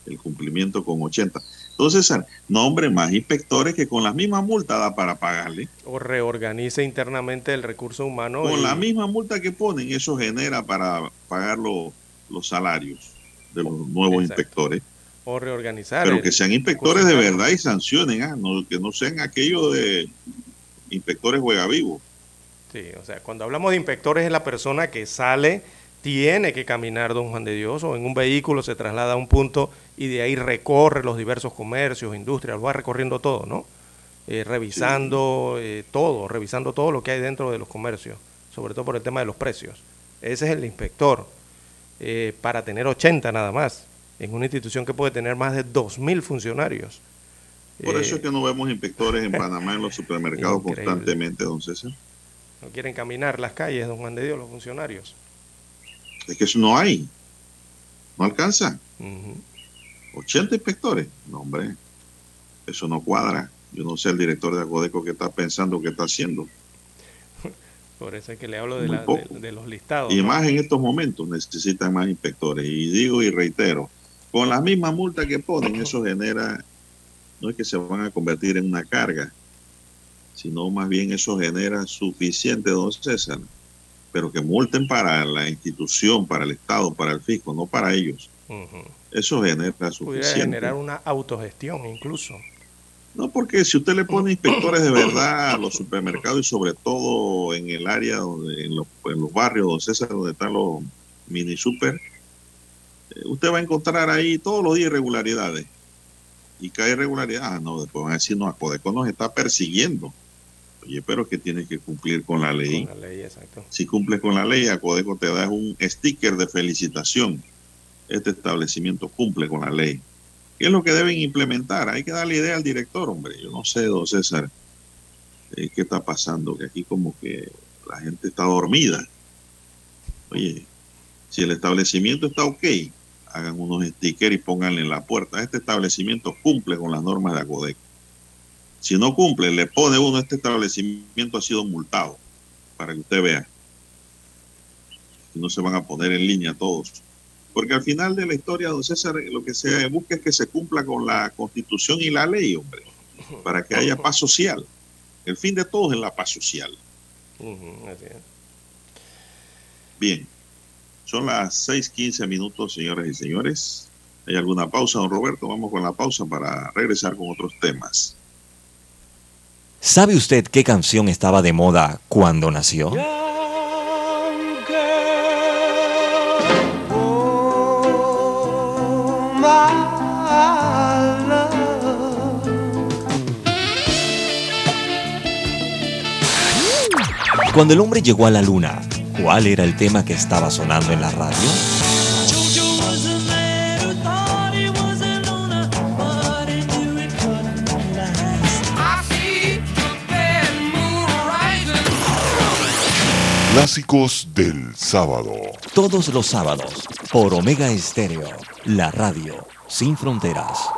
el cumplimiento con 80. Entonces, nombre más inspectores que con la misma multa da para pagarle. O reorganice internamente el recurso humano. Con y- la misma multa que ponen, eso genera para pagar lo- los salarios de los nuevos Exacto. inspectores. o reorganizar. Pero que sean inspectores de verdad y sancionen, ah, no, que no sean aquellos de inspectores juega vivo. Sí, o sea, cuando hablamos de inspectores es la persona que sale, tiene que caminar, don Juan de Dios, o en un vehículo se traslada a un punto y de ahí recorre los diversos comercios, industrias, lo va recorriendo todo, ¿no? Eh, revisando eh, todo, revisando todo lo que hay dentro de los comercios, sobre todo por el tema de los precios. Ese es el inspector, eh, para tener 80 nada más, en una institución que puede tener más de 2.000 funcionarios. Por Eh, eso es que no vemos inspectores en Panamá en los supermercados Increíble. constantemente, don César. no quieren caminar las calles, don Juan de Dios, los funcionarios. Es que eso no hay. No alcanza. Ujú. 80 inspectores. No, hombre. Eso no cuadra. Yo no sé el director de Acodeco qué está pensando, qué está haciendo. Por eso es que le hablo de, la- de- de los listados. Y ¿no? más en estos momentos necesitan más inspectores. Y digo y reitero, con la misma multa que ponen, eso genera, no es que se van a convertir en una carga, sino más bien eso genera suficiente, don César, pero que multen para la institución, para el Estado, para el fisco, no para ellos. Eso genera Pudiera suficiente. generar una autogestión incluso. No, porque si usted le pone inspectores de verdad a los supermercados y sobre todo en el área, donde, en, los, en los barrios, don César, donde están los mini super, eh, usted va a encontrar ahí todos los días irregularidades. Y cae irregularidad, ah, no, después van a decir, no, Acodeco nos está persiguiendo. Oye, pero es que tienes que cumplir con la ley. Con la ley, exacto. Si cumples con la ley, Acodeco te da un sticker de felicitación. Este establecimiento cumple con la ley. ¿Qué es lo que deben implementar? Hay que darle idea al director, hombre. Yo no sé, don César, eh, qué está pasando, que aquí como que la gente está dormida. Oye, Si el establecimiento está ok, hagan unos stickers y pónganle en la puerta. Este establecimiento cumple con las normas de ACODEC. Si no cumple, le pone uno, este establecimiento ha sido multado, para que usted vea. Y no se van a poner en línea todos. Porque al final de la historia, don César, lo que se busca es que se cumpla con la constitución y la ley, hombre, para que haya paz social. El fin de todo es la paz social. Bien, son las 6:15 minutos, señoras y señores. ¿Hay alguna pausa, don Roberto? Vamos con la pausa para regresar con otros temas. ¿Sabe usted qué canción estaba de moda cuando nació? Cuando el hombre llegó a la luna, ¿cuál era el tema que estaba sonando en la radio? Clásicos del sábado. Todos los sábados, por Omega Estéreo, la radio sin fronteras.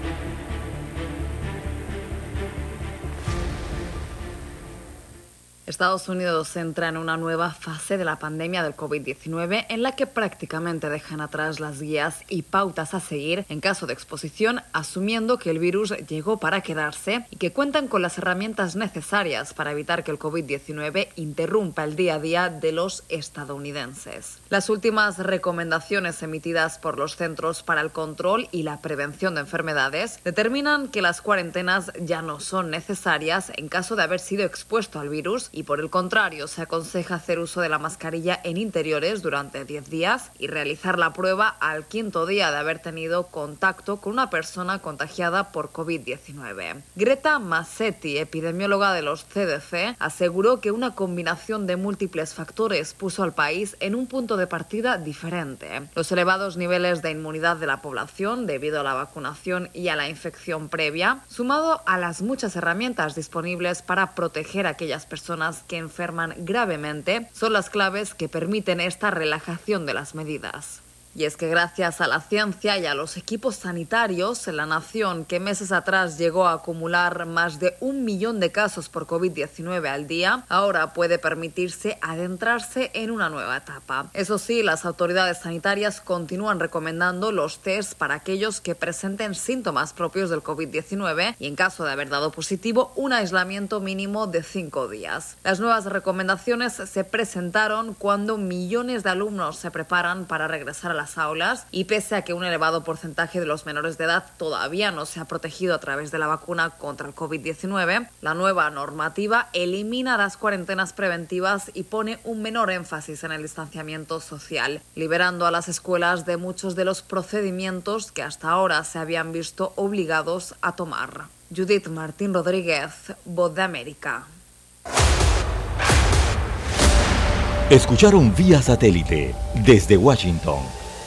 Estados Unidos entra en una nueva fase de la pandemia del COVID-19 en la que prácticamente dejan atrás las guías y pautas a seguir en caso de exposición, asumiendo que el virus llegó para quedarse y que cuentan con las herramientas necesarias para evitar que el COVID-19 interrumpa el día a día de los estadounidenses. Las últimas recomendaciones emitidas por los Centros para el Control y la Prevención de Enfermedades determinan que las cuarentenas ya no son necesarias en caso de haber sido expuesto al virus y por el contrario se aconseja hacer uso de la mascarilla en interiores durante 10 días y realizar la prueba al quinto día de haber tenido contacto con una persona contagiada por COVID-19. Greta Massetti, epidemióloga de los CDC, aseguró que una combinación de múltiples factores puso al país en un punto de partida diferente. Los elevados niveles de inmunidad de la población debido a la vacunación y a la infección previa, sumado a las muchas herramientas disponibles para proteger a aquellas personas que enferman gravemente son las claves que permiten esta relajación de las medidas. Y es que gracias a la ciencia y a los equipos sanitarios, la nación que meses atrás llegó a acumular más de un millón de casos por COVID-19 al día, ahora puede permitirse adentrarse en una nueva etapa. Eso sí, las autoridades sanitarias continúan recomendando los test para aquellos que presenten síntomas propios del COVID-19 y en caso de haber dado positivo, un aislamiento mínimo de cinco días. Las nuevas recomendaciones se presentaron cuando millones de alumnos se preparan para regresar a la las aulas y pese a que un elevado porcentaje de los menores de edad todavía no se ha protegido a través de la vacuna contra el COVID-19, la nueva normativa elimina las cuarentenas preventivas y pone un menor énfasis en el distanciamiento social, liberando a las escuelas de muchos de los procedimientos que hasta ahora se habían visto obligados a tomar. Judith Martín Rodríguez, Voz de América. Escucharon vía satélite desde Washington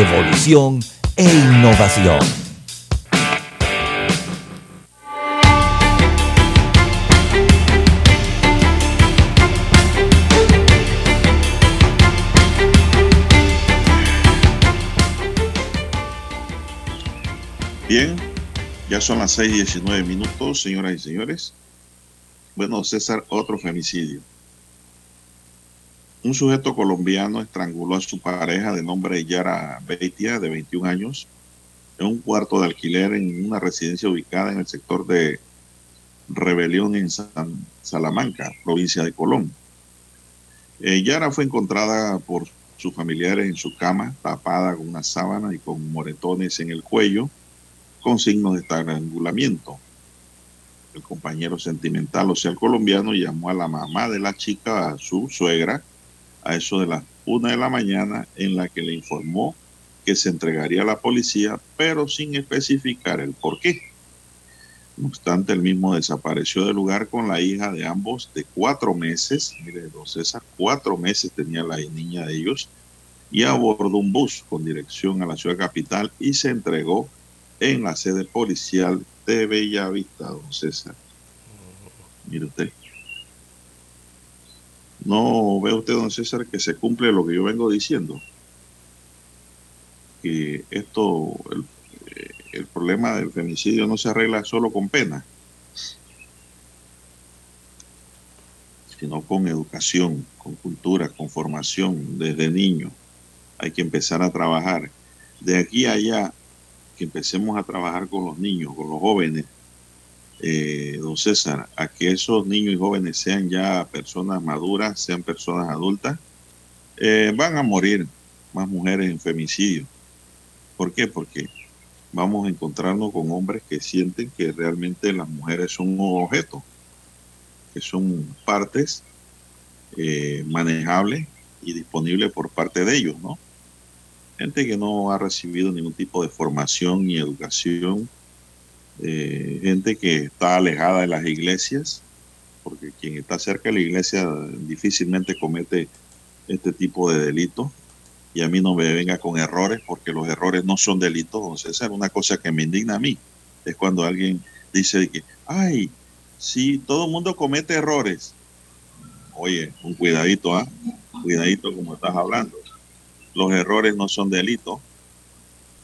evolución e innovación. Bien, ya son las 6 y 19 minutos, señoras y señores. Bueno, César, otro femicidio. Un sujeto colombiano estranguló a su pareja de nombre Yara Beitia, de 21 años, en un cuarto de alquiler en una residencia ubicada en el sector de Rebelión en San Salamanca, provincia de Colón. Eh, Yara fue encontrada por sus familiares en su cama, tapada con una sábana y con moretones en el cuello, con signos de estrangulamiento. El compañero sentimental, o sea, el colombiano, llamó a la mamá de la chica, a su suegra, a eso de las una de la mañana, en la que le informó que se entregaría a la policía, pero sin especificar el por qué. No obstante, el mismo desapareció del lugar con la hija de ambos de cuatro meses. Mire, don César, cuatro meses tenía la niña de ellos y abordó un bus con dirección a la ciudad capital y se entregó en la sede policial de Bellavista, don César. Mire usted. No ve usted, don César, que se cumple lo que yo vengo diciendo. Que esto, el el problema del femicidio no se arregla solo con pena, sino con educación, con cultura, con formación desde niño. Hay que empezar a trabajar. De aquí a allá, que empecemos a trabajar con los niños, con los jóvenes, eh, don César, a que esos niños y jóvenes sean ya personas maduras, sean personas adultas, eh, van a morir más mujeres en femicidio. ¿Por qué? Porque vamos a encontrarnos con hombres que sienten que realmente las mujeres son un objeto, que son partes eh, manejables y disponibles por parte de ellos, ¿no? Gente que no ha recibido ningún tipo de formación ni educación, eh, gente que está alejada de las iglesias, porque quien está cerca de la iglesia difícilmente comete este tipo de delitos y a mí no me venga con errores porque los errores no son delitos. Esa es una cosa que me indigna a mí. Es cuando alguien dice que, ay, si todo el mundo comete errores. Oye, un cuidadito, ¿ah? Cuidadito como estás hablando. Los errores no son delitos.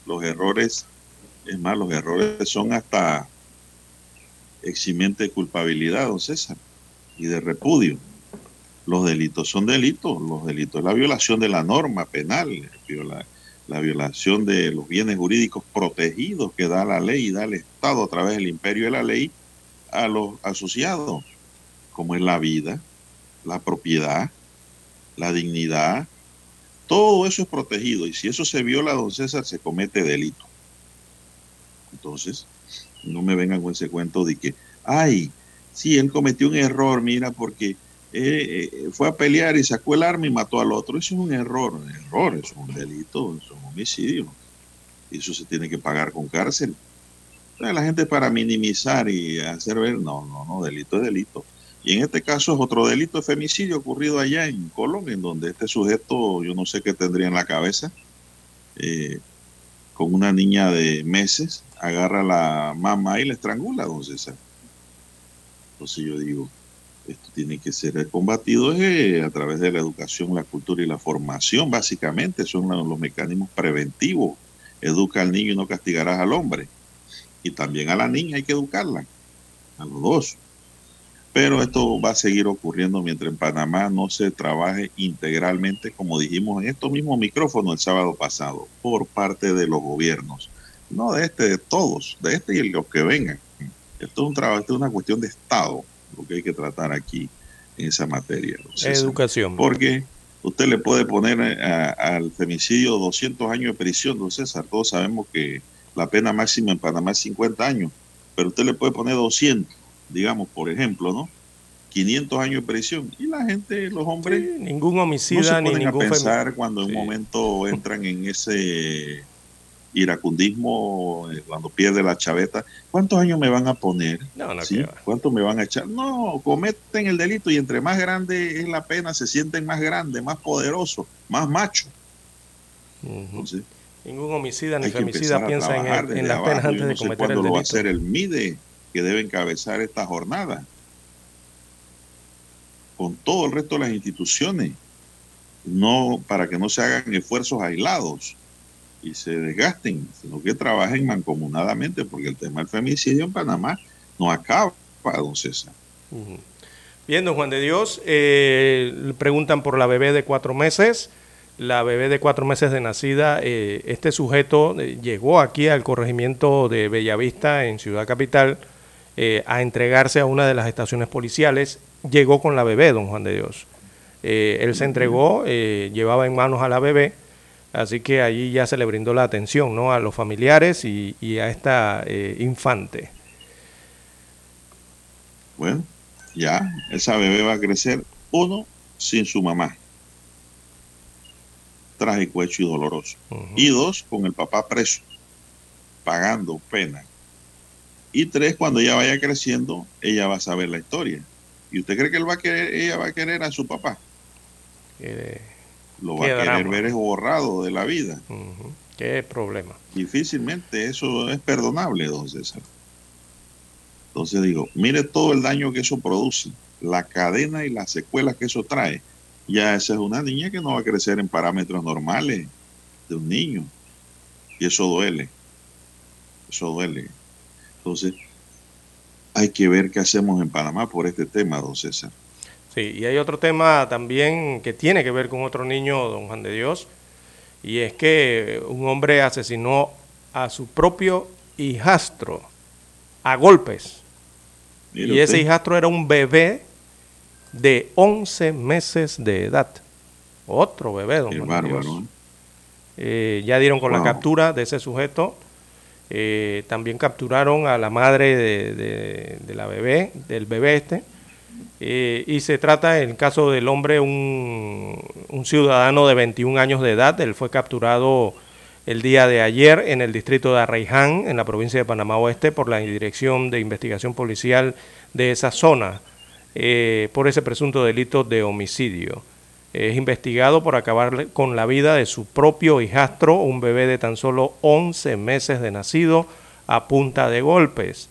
Los errores, es más, los errores son hasta eximente de culpabilidad, don César, y de repudio los delitos son delitos, los delitos la violación de la norma penal, la, la, violación de los bienes jurídicos protegidos que da la ley y da el Estado a través del imperio de la ley a los asociados, como es la vida, la propiedad, la dignidad, todo eso es protegido y si eso se viola, don César, se comete delito. Entonces, no me vengan con ese cuento de que, ay, sí, él cometió un error, mira, porque eh, eh, fue a pelear y sacó el arma y mató al otro. Eso es un error, un error, es un delito, es un homicidio. Eso se tiene que pagar con cárcel. la gente para minimizar y hacer ver, no, no, no, delito es delito. Y en este caso es otro delito de femicidio ocurrido allá en Colombia, en donde este sujeto, yo no sé qué tendría en la cabeza, eh, con una niña de meses, agarra a la mamá y la estrangula, don César. Entonces yo digo, esto tiene que ser combatido eh, a través de la educación, la cultura y la formación, básicamente, son los mecanismos preventivos. Educa al niño y no castigarás al hombre. Y también a la niña hay que educarla, a los dos. Pero esto va a seguir ocurriendo mientras en Panamá no se trabaje integralmente, como dijimos en estos mismos micrófonos el sábado pasado, por parte de los gobiernos. No de este, de todos, de este y los que vengan. Esto es un trabajo, esto es una cuestión de Estado lo que hay que tratar aquí en esa materia. Educación. Porque usted le puede poner al femicidio 200 años de prisión, don César. Todos sabemos que la pena máxima en Panamá es 50 años, pero usted le puede poner 200, digamos, por ejemplo, ¿no? 500 años de prisión. Y la gente, los hombres... ningún homicida no ni ningún a pensar cuando en un momento entran en ese iracundismo, eh, cuando pierde la chaveta, ¿cuántos años me van a poner? No, no, ¿Sí? ¿Cuántos me van a echar? No, cometen el delito y entre más grande es la pena, se sienten más grandes, más poderosos, más machos. Entonces, Ningún homicida ni femicida piensa en, en las penas antes de cometer el delito. lo va a hacer el MIDE que debe encabezar esta jornada? Con todo el resto de las instituciones, no para que no se hagan esfuerzos aislados y se desgasten, sino que trabajen mancomunadamente, porque el tema del femicidio en Panamá no acaba, don César. Bien, don Juan de Dios, eh, preguntan por la bebé de cuatro meses. La bebé de cuatro meses de nacida, eh, este sujeto eh, llegó aquí al corregimiento de Bellavista, en Ciudad Capital, a entregarse a una de las estaciones policiales. Llegó con la bebé, don Juan de Dios. eh, él se entregó, eh, llevaba en manos a la bebé, así que allí ya se le brindó la atención ¿no? a los familiares y, y a esta eh, infante. Bueno, ya esa bebé va a crecer, uno, sin su mamá. Trágico, hecho y doloroso. Y dos, con el papá preso, pagando pena. Y tres, cuando ella vaya creciendo, ella va a saber la historia. ¿Y usted cree que él va a querer, ella va a querer a su papá? Eh, Lo va a querer drama. ver es borrado de la vida. ujú. Qué problema. Difícilmente eso es perdonable, don César. Entonces digo, mire todo el daño que eso produce, la cadena y las secuelas que eso trae. Ya esa es una niña que no va a crecer en parámetros normales de un niño. Y eso duele. Eso duele. Entonces, hay que ver qué hacemos en Panamá por este tema, don César. Sí, y hay otro tema también que tiene que ver con otro niño, don Juan de Dios, y es que un hombre asesinó a su propio hijastro a golpes. Y ese usted. hijastro era un bebé de 11 meses de edad. Otro bebé, don Qué Juan de Dios. ¿eh? Ya dieron con la captura de ese sujeto. Eh, también capturaron a la madre de, de- de la bebé, del bebé este. Eh, y se trata, en el caso del hombre, un, un ciudadano de 21 años de edad. Él fue capturado el día de ayer en el distrito de Arraiján, en la provincia de Panamá Oeste, por la Dirección de Investigación Policial de esa zona, eh, por ese presunto delito de homicidio. Es investigado por acabar con la vida de su propio hijastro, un bebé de tan solo 11 meses de nacido, a punta de golpes.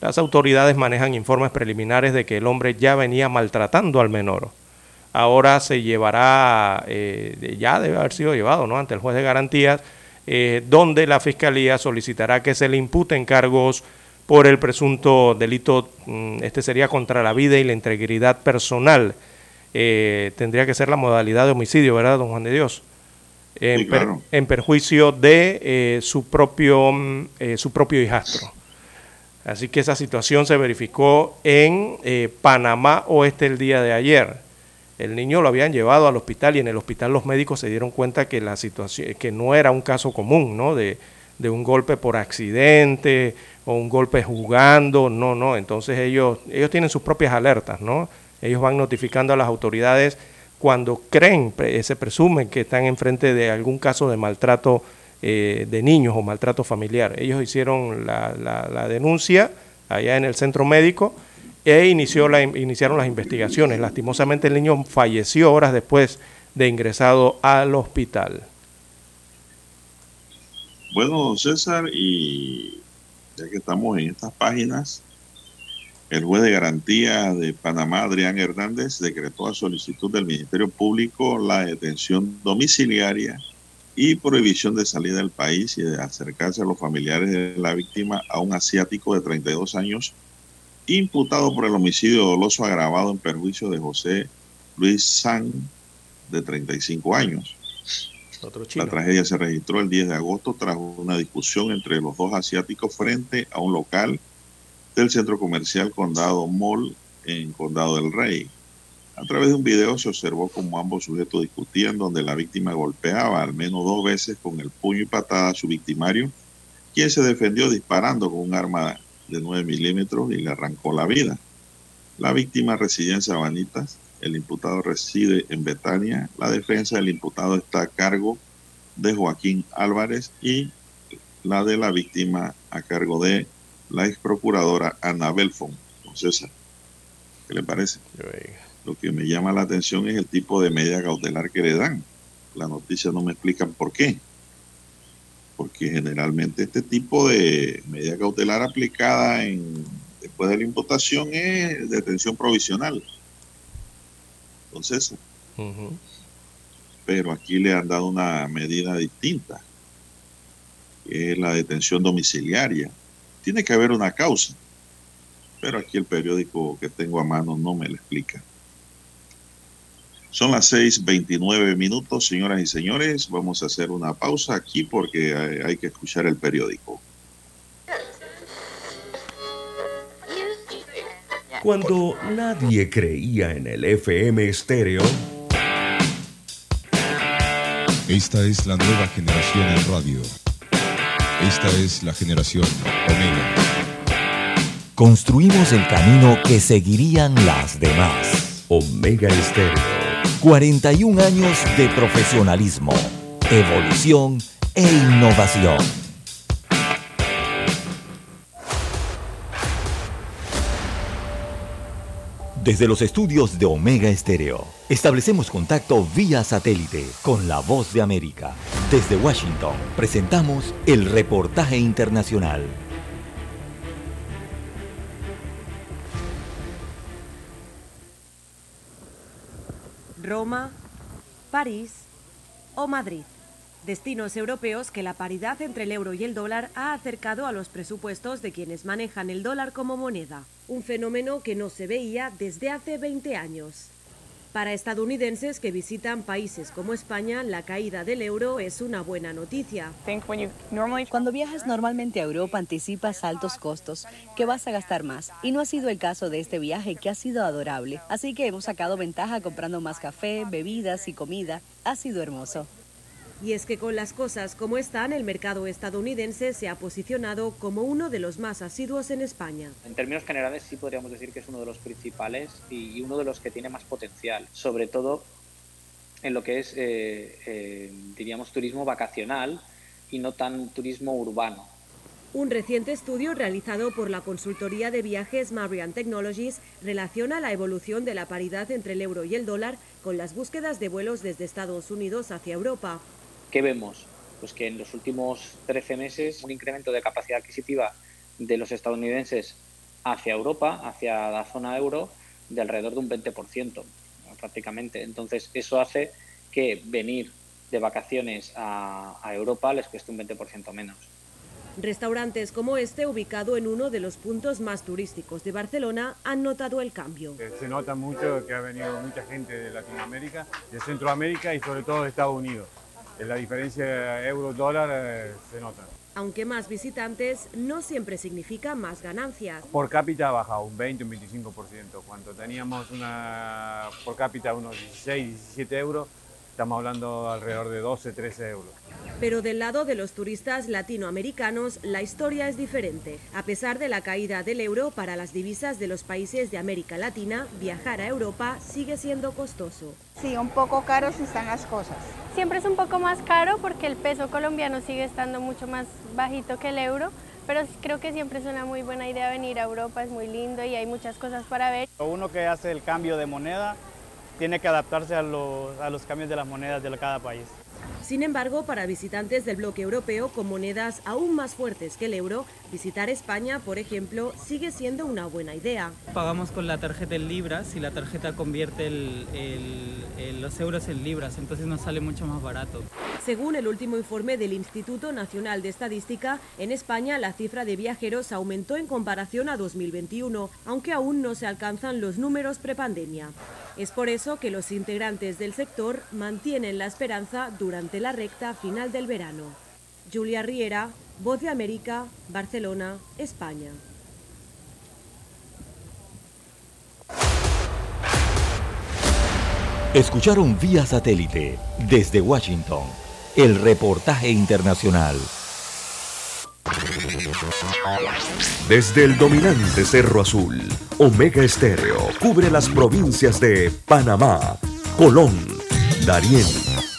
Las autoridades manejan informes preliminares de que el hombre ya venía maltratando al menor. Ahora se llevará, eh, ya debe haber sido llevado ¿no? ante el juez de garantías, eh, donde la fiscalía solicitará que se le imputen cargos por el presunto delito, mm, este sería contra la vida y la integridad personal. Eh, tendría que ser la modalidad de homicidio, ¿verdad, don Juan de Dios? En, Sí, per- claro. en perjuicio de eh, su, propio, mm, eh, su propio hijastro. Así que esa situación se verificó en eh, Panamá Oeste el día de ayer. El niño lo habían llevado al hospital y en el hospital los médicos se dieron cuenta que la situación, que no era un caso común, ¿no? De, un golpe por accidente o un golpe jugando, no, no. Entonces ellos, ellos tienen sus propias alertas, ¿no? Ellos van notificando a las autoridades cuando creen, se presumen que están enfrente de algún caso de maltrato eh, de niños o maltrato familiar. Ellos hicieron la, la- denuncia allá en el centro médico e inició la, iniciaron las investigaciones. Lastimosamente el niño falleció horas después de ingresado al hospital. Bueno, don César, y ya que estamos en estas páginas, el juez de garantía de Panamá, Adrián Hernández, decretó a solicitud del Ministerio Público la detención domiciliaria y prohibición de salida del país y de acercarse a los familiares de la víctima a un asiático de 32 años imputado por el homicidio doloso agravado en perjuicio de José Luis San, de 35 años. Otro La tragedia se registró el 10 de agosto tras una discusión entre los dos asiáticos frente a un local del centro comercial Condado Mall en Condado del Rey. A través de un video se observó como ambos sujetos discutían donde la víctima golpeaba al menos dos veces con el puño y patada a su victimario, quien se defendió disparando con un arma de 9 milímetros y le arrancó la vida. La víctima residía en Sabanitas, el imputado reside en Betania, la defensa del imputado está a cargo de Joaquín Álvarez y la de la víctima a cargo de la ex procuradora Ana Belfon. ¿qué le parece? Lo que me llama la atención es el tipo de medida cautelar que le dan. La noticia no me explica por qué. Porque generalmente este tipo de medida cautelar aplicada en, después de la imputación es detención provisional. Entonces, pero aquí le han dado una medida distinta, que es la detención domiciliaria. Tiene que haber una causa, pero aquí el periódico que tengo a mano no me lo explica. Son las 6:29 minutos, señoras y señores. Vamos a hacer una pausa aquí porque hay, hay que escuchar el periódico. Cuando nadie creía en el FM estéreo, Esta es la nueva generación en radio. Esta es la generación Omega. Construimos el camino que seguirían las demás. Omega Estéreo. 41 años de profesionalismo, evolución e innovación. Desde los estudios de Omega Estéreo, establecemos contacto vía satélite con la voz de América. Desde Washington, presentamos el reportaje internacional. Roma, París o Madrid. Destinos europeos que la paridad entre el euro y el dólar ha acercado a los presupuestos de quienes manejan el dólar como moneda, un fenómeno que no se veía desde hace 20 años. Para estadounidenses que visitan países como España, la caída del euro es una buena noticia. Cuando viajas normalmente a Europa anticipas altos costos, que vas a gastar más. Y no ha sido el caso de este viaje, que ha sido adorable. Así que hemos sacado ventaja comprando más café, bebidas y comida. Ha sido hermoso. Y es que con las cosas como están, el mercado estadounidense se ha posicionado como uno de los más asiduos en España. En términos generales sí podríamos decir que es uno de los principales y uno de los que tiene más potencial, sobre todo en lo que es, eh, eh, diríamos, turismo vacacional y no tan turismo urbano. Un reciente estudio realizado por la consultoría de viajes Marian Technologies relaciona la evolución de la paridad entre el euro y el dólar con las búsquedas de vuelos desde Estados Unidos hacia Europa. ¿Qué vemos? Pues que en los últimos 13 meses un incremento de capacidad adquisitiva de los estadounidenses hacia Europa, hacia la zona euro, de alrededor de un 20% prácticamente. Entonces eso hace que venir de vacaciones a, a Europa les cueste un 20% menos. Restaurantes como este, ubicado en uno de los puntos más turísticos de Barcelona, han notado el cambio. Eh, Se nota mucho que ha venido mucha gente de Latinoamérica, de Centroamérica y sobre todo de Estados Unidos. La diferencia euro-dólar eh, se nota. Aunque más visitantes no siempre significa más ganancias. Por cápita ha bajado un 20, un 25%. Cuando teníamos una por cápita unos 16, 17 euros, estamos hablando alrededor de 12, 13 euros. Pero del lado de los turistas latinoamericanos, la historia es diferente. A pesar de la caída del euro para las divisas de los países de América Latina, viajar a Europa sigue siendo costoso. Sí, un poco caros están las cosas. Siempre es un poco más caro porque el peso colombiano sigue estando mucho más bajito que el euro, pero creo que siempre es una muy buena idea venir a Europa, es muy lindo y hay muchas cosas para ver. Uno que hace el cambio de moneda tiene que adaptarse a los, a los cambios de las monedas de cada país. Sin embargo, para visitantes del bloque europeo con monedas aún más fuertes que el euro, visitar España, por ejemplo, sigue siendo una buena idea. Pagamos con la tarjeta en libras y la tarjeta convierte el- el- el- los euros en libras, entonces nos sale mucho más barato. Según el último informe del Instituto Nacional de Estadística, en España la cifra de viajeros aumentó en comparación a 2021, aunque aún no se alcanzan los números prepandemia. Es por eso que los integrantes del sector mantienen la esperanza durante la recta final del verano. Julia Riera, Voz de América, Barcelona, España. Escucharon vía satélite desde Washington el reportaje internacional. Desde el dominante Cerro Azul, Omega Estéreo cubre las provincias de Panamá, Colón, Darién,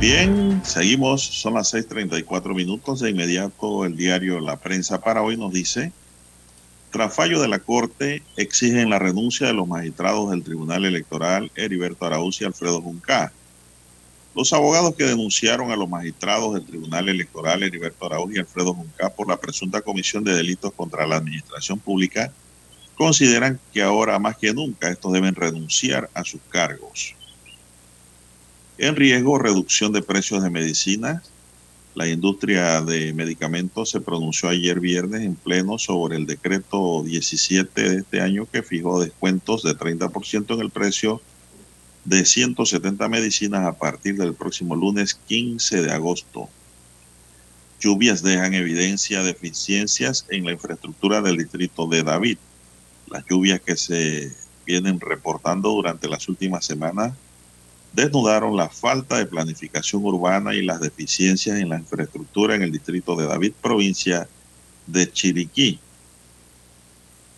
Bien, seguimos, son las 6.34 minutos. De inmediato el diario La Prensa para hoy nos dice, tras fallo de la Corte, exigen la renuncia de los magistrados del Tribunal Electoral Heriberto Araúz y Alfredo Junca. Los abogados que denunciaron a los magistrados del Tribunal Electoral Heriberto Araúz y Alfredo Junca por la presunta comisión de delitos contra la administración pública consideran que ahora más que nunca estos deben renunciar a sus cargos. En riesgo, reducción de precios de medicinas. La industria de medicamentos se pronunció ayer viernes en pleno sobre el decreto 17 de este año que fijó descuentos de 30% en el precio de 170 medicinas a partir del próximo lunes 15 de agosto. Lluvias dejan evidencia de deficiencias en la infraestructura del distrito de David. Las lluvias que se vienen reportando durante las últimas semanas desnudaron la falta de planificación urbana y las deficiencias en la infraestructura en el distrito de David, provincia de Chiriquí.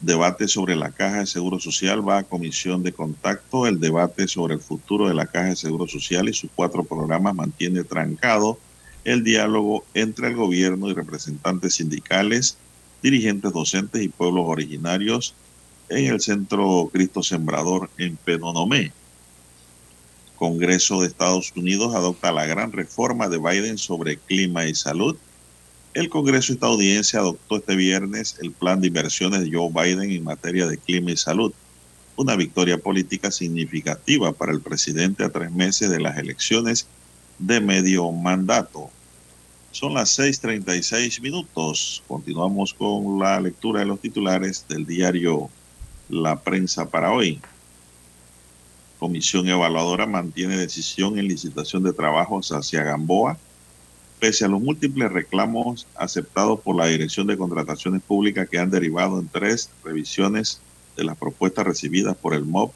Debate sobre la Caja de Seguro Social va a comisión de contacto. El debate sobre el futuro de la Caja de Seguro Social y sus cuatro programas mantiene trancado el diálogo entre el gobierno y representantes sindicales, dirigentes docentes y pueblos originarios en el Centro Cristo Sembrador en Penonomé. Congreso de Estados Unidos adopta la gran reforma de Biden sobre clima y salud. El Congreso estadounidense adoptó este viernes el plan de inversiones de Joe Biden en materia de clima y salud, una victoria política significativa para el presidente a tres meses de las elecciones de medio mandato. Son las 6:36 minutos. Continuamos con la lectura de los titulares del diario La Prensa para hoy. Comisión Evaluadora mantiene decisión en licitación de trabajos hacia Gamboa, pese a los múltiples reclamos aceptados por la Dirección de Contrataciones Públicas que han derivado en tres revisiones de las propuestas recibidas por el MOB.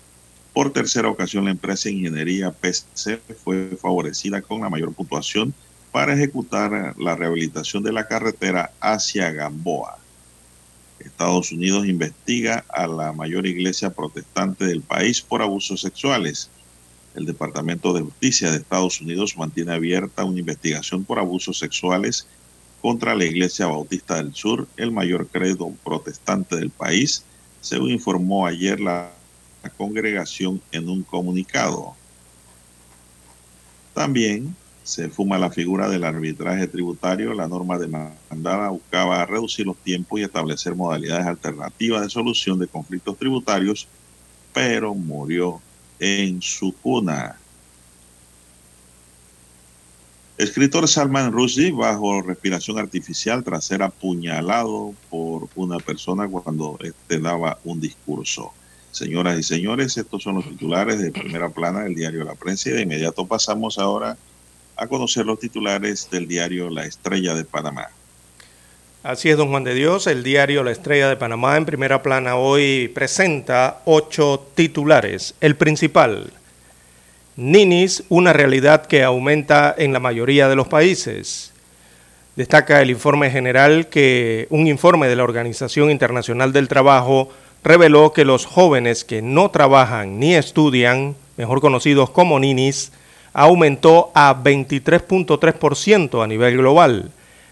Por tercera ocasión, la empresa Ingeniería PC fue favorecida con la mayor puntuación para ejecutar la rehabilitación de la carretera hacia Gamboa. Estados Unidos investiga a la mayor iglesia protestante del país por abusos sexuales. El Departamento de Justicia de Estados Unidos mantiene abierta una investigación por abusos sexuales contra la Iglesia Bautista del Sur, el mayor credo protestante del país, según informó ayer la congregación en un comunicado. También se fuma la figura del arbitraje tributario. La norma demandada buscaba reducir los tiempos y establecer modalidades alternativas de solución de conflictos tributarios, pero murió en su cuna. Escritor Salman Rushdie bajo respiración artificial tras ser apuñalado por una persona cuando este daba un discurso. Señoras y señores, estos son los titulares de primera plana del diario La Prensa y de inmediato pasamos ahora conocer los titulares del diario La Estrella de Panamá. Así es, don Juan de Dios, el diario La Estrella de Panamá en primera plana hoy presenta ocho titulares. El principal, Ninis, una realidad que aumenta en la mayoría de los países. Destaca el informe general que un informe de la Organización Internacional del Trabajo reveló que los jóvenes que no trabajan ni estudian, mejor conocidos como ninis, aumentó a 23.3% a nivel global.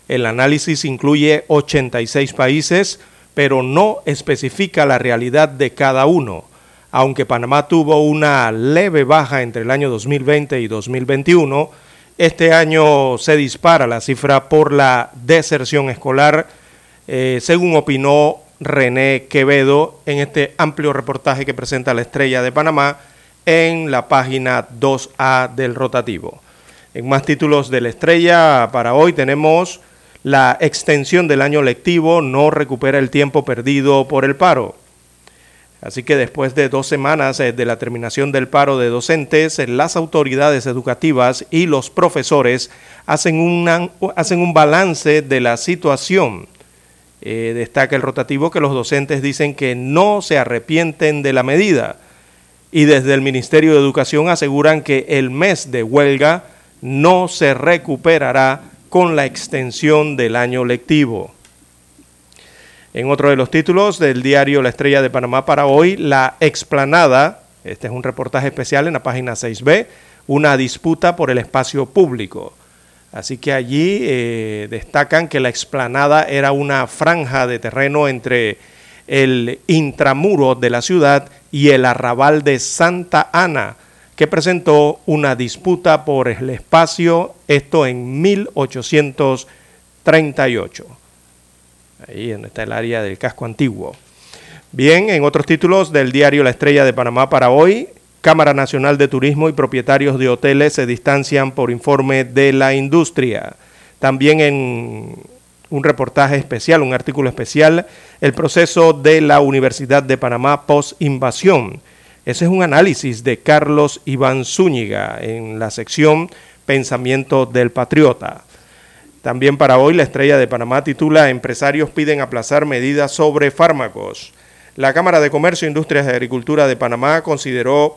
El análisis incluye 86 países, pero no especifica la realidad de cada uno. Aunque Panamá tuvo una leve baja entre el año 2020 y 2021, este año se dispara la cifra por la deserción escolar, eh, según opinó René Quevedo en este amplio reportaje que presenta la Estrella de Panamá en la página 2A del rotativo. En más títulos de la Estrella para hoy tenemos la extensión del año lectivo no recupera el tiempo perdido por el paro. Así que después de dos semanas eh, de la terminación del paro de docentes, las autoridades educativas y los profesores hacen, hacen un balance de la situación. Eh, destaca el rotativo que los docentes dicen que no se arrepienten de la medida y desde el Ministerio de Educación aseguran que el mes de huelga no se recuperará con la extensión del año lectivo. En otro de los títulos del diario La Estrella de Panamá para hoy, La Explanada, este es un reportaje especial en la página 6B, una disputa por el espacio público. Así que allí eh, destacan que la explanada era una franja de terreno entre el intramuro de la ciudad y el arrabal de Santa Ana, que presentó una disputa por el espacio, esto en 1838. Ahí está el área del casco antiguo. Bien, en otros títulos del diario La Estrella de Panamá para hoy, Cámara Nacional de Turismo y propietarios de hoteles se distancian por informe de la industria. También en un reportaje especial, un artículo especial, el proceso de la Universidad de Panamá post-invasión. Ese es un análisis de Carlos Iván Zúñiga en la sección Pensamiento del Patriota. También para hoy la estrella de Panamá titula Empresarios piden aplazar medidas sobre fármacos. La Cámara de Comercio, Industrias y Agricultura de Panamá consideró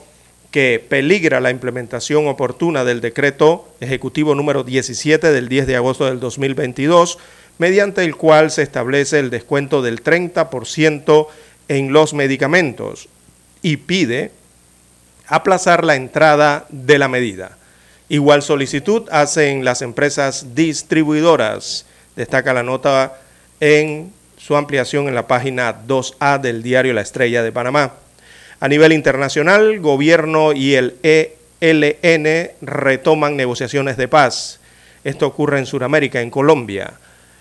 que peligra la implementación oportuna del decreto ejecutivo número 17 del 10 de agosto del 2022, mediante el cual se establece el descuento del 30% en los medicamentos y pide aplazar la entrada de la medida. Igual solicitud hacen las empresas distribuidoras, destaca la nota en su ampliación en la página 2A del diario La Estrella de Panamá. A nivel internacional, gobierno y el ELN retoman negociaciones de paz. Esto ocurre en Sudamérica, en Colombia.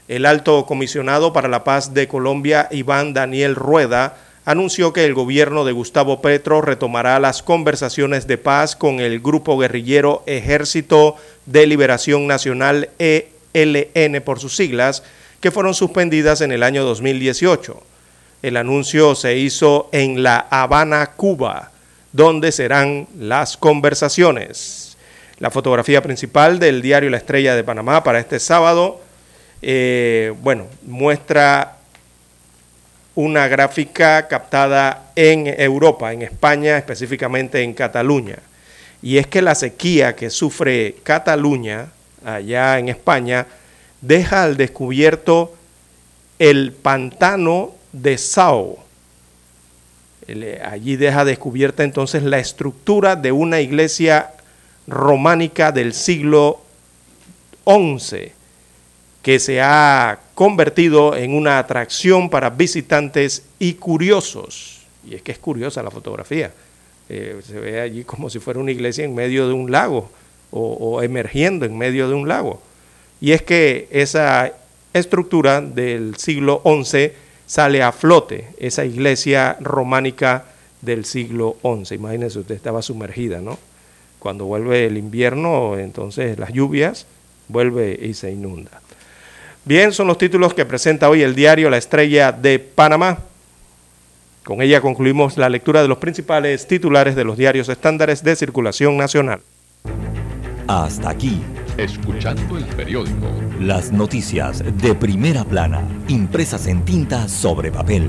El alto comisionado para la paz de Colombia, Iván Daniel Rueda, anunció que el gobierno de Gustavo Petro retomará las conversaciones de paz con el grupo guerrillero Ejército de Liberación Nacional ELN por sus siglas, que fueron suspendidas en el año 2018. El anuncio se hizo en La Habana, Cuba, donde serán las conversaciones. La fotografía principal del diario La Estrella de Panamá para este sábado, eh, bueno, muestra una gráfica captada en Europa, en España, específicamente en Cataluña. Y es que la sequía que sufre Cataluña, allá en España, deja al descubierto el pantano de Sao. Allí deja descubierta entonces la estructura de una iglesia románica del siglo XI que se ha convertido en una atracción para visitantes y curiosos. Y es que es curiosa la fotografía. Eh, se ve allí como si fuera una iglesia en medio de un lago o, o emergiendo en medio de un lago y es que esa estructura del siglo XI sale a flote, esa iglesia románica del siglo XI. Imagínense, usted estaba sumergida, ¿no? Cuando vuelve el invierno, entonces las lluvias, vuelve y se inunda. Bien, son los títulos que presenta hoy el diario La Estrella de Panamá. Con ella concluimos la lectura de los principales titulares de los diarios estándares de circulación nacional. Hasta aquí Escuchando el periódico. Las noticias de primera plana, impresas en tinta sobre papel.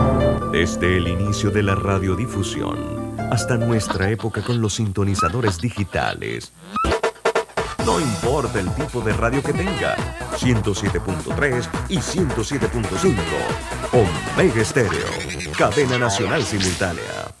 Desde el inicio de la radiodifusión hasta nuestra época con los sintonizadores digitales. No importa el tipo de radio que tenga, 107.3 y 107.5. Omega Estéreo, cadena nacional simultánea.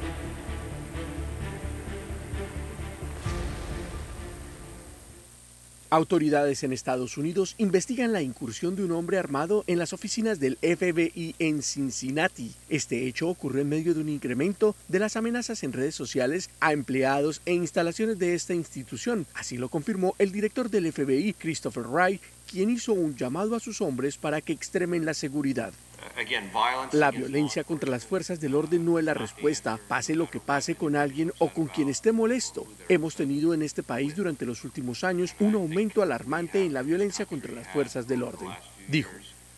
Autoridades en Estados Unidos investigan la incursión de un hombre armado en las oficinas del FBI en Cincinnati. Este hecho ocurrió en medio de un incremento de las amenazas en redes sociales a empleados e instalaciones de esta institución. Así lo confirmó el director del FBI, Christopher Wright, quien hizo un llamado a sus hombres para que extremen la seguridad. La violencia contra las fuerzas del orden no es la respuesta, pase lo que pase con alguien o con quien esté molesto. Hemos tenido en este país durante los últimos años un aumento alarmante en la violencia contra las fuerzas del orden, dijo.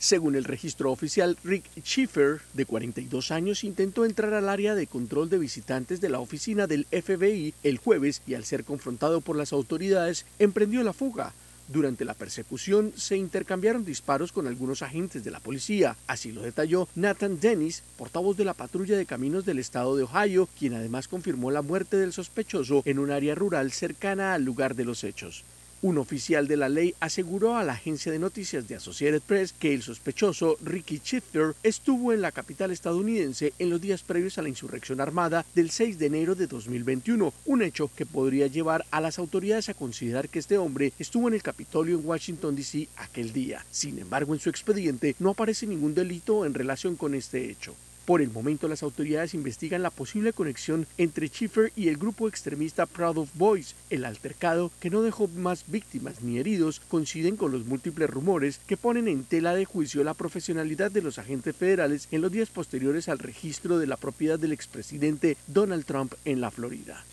Según el registro oficial, Rick Schiffer, de 42 años, intentó entrar al área de control de visitantes de la oficina del FBI el jueves y al ser confrontado por las autoridades, emprendió la fuga. Durante la persecución se intercambiaron disparos con algunos agentes de la policía, así lo detalló Nathan Dennis, portavoz de la patrulla de caminos del estado de Ohio, quien además confirmó la muerte del sospechoso en un área rural cercana al lugar de los hechos. Un oficial de la ley aseguró a la agencia de noticias de Associated Press que el sospechoso Ricky Shifter estuvo en la capital estadounidense en los días previos a la insurrección armada del 6 de enero de 2021, un hecho que podría llevar a las autoridades a considerar que este hombre estuvo en el Capitolio en Washington, D.C. aquel día. Sin embargo, en su expediente no aparece ningún delito en relación con este hecho. Por el momento, las autoridades investigan la posible conexión entre Schiffer y el grupo extremista Proud of Boys. El altercado, que no dejó más víctimas ni heridos, coinciden con los múltiples rumores que ponen en tela de juicio la profesionalidad de los agentes federales en los días posteriores al registro de la propiedad del expresidente Donald Trump en la Florida.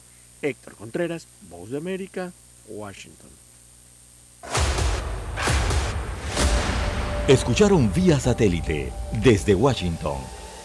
Héctor Contreras, Voz de América, Washington. Escucharon vía satélite desde Washington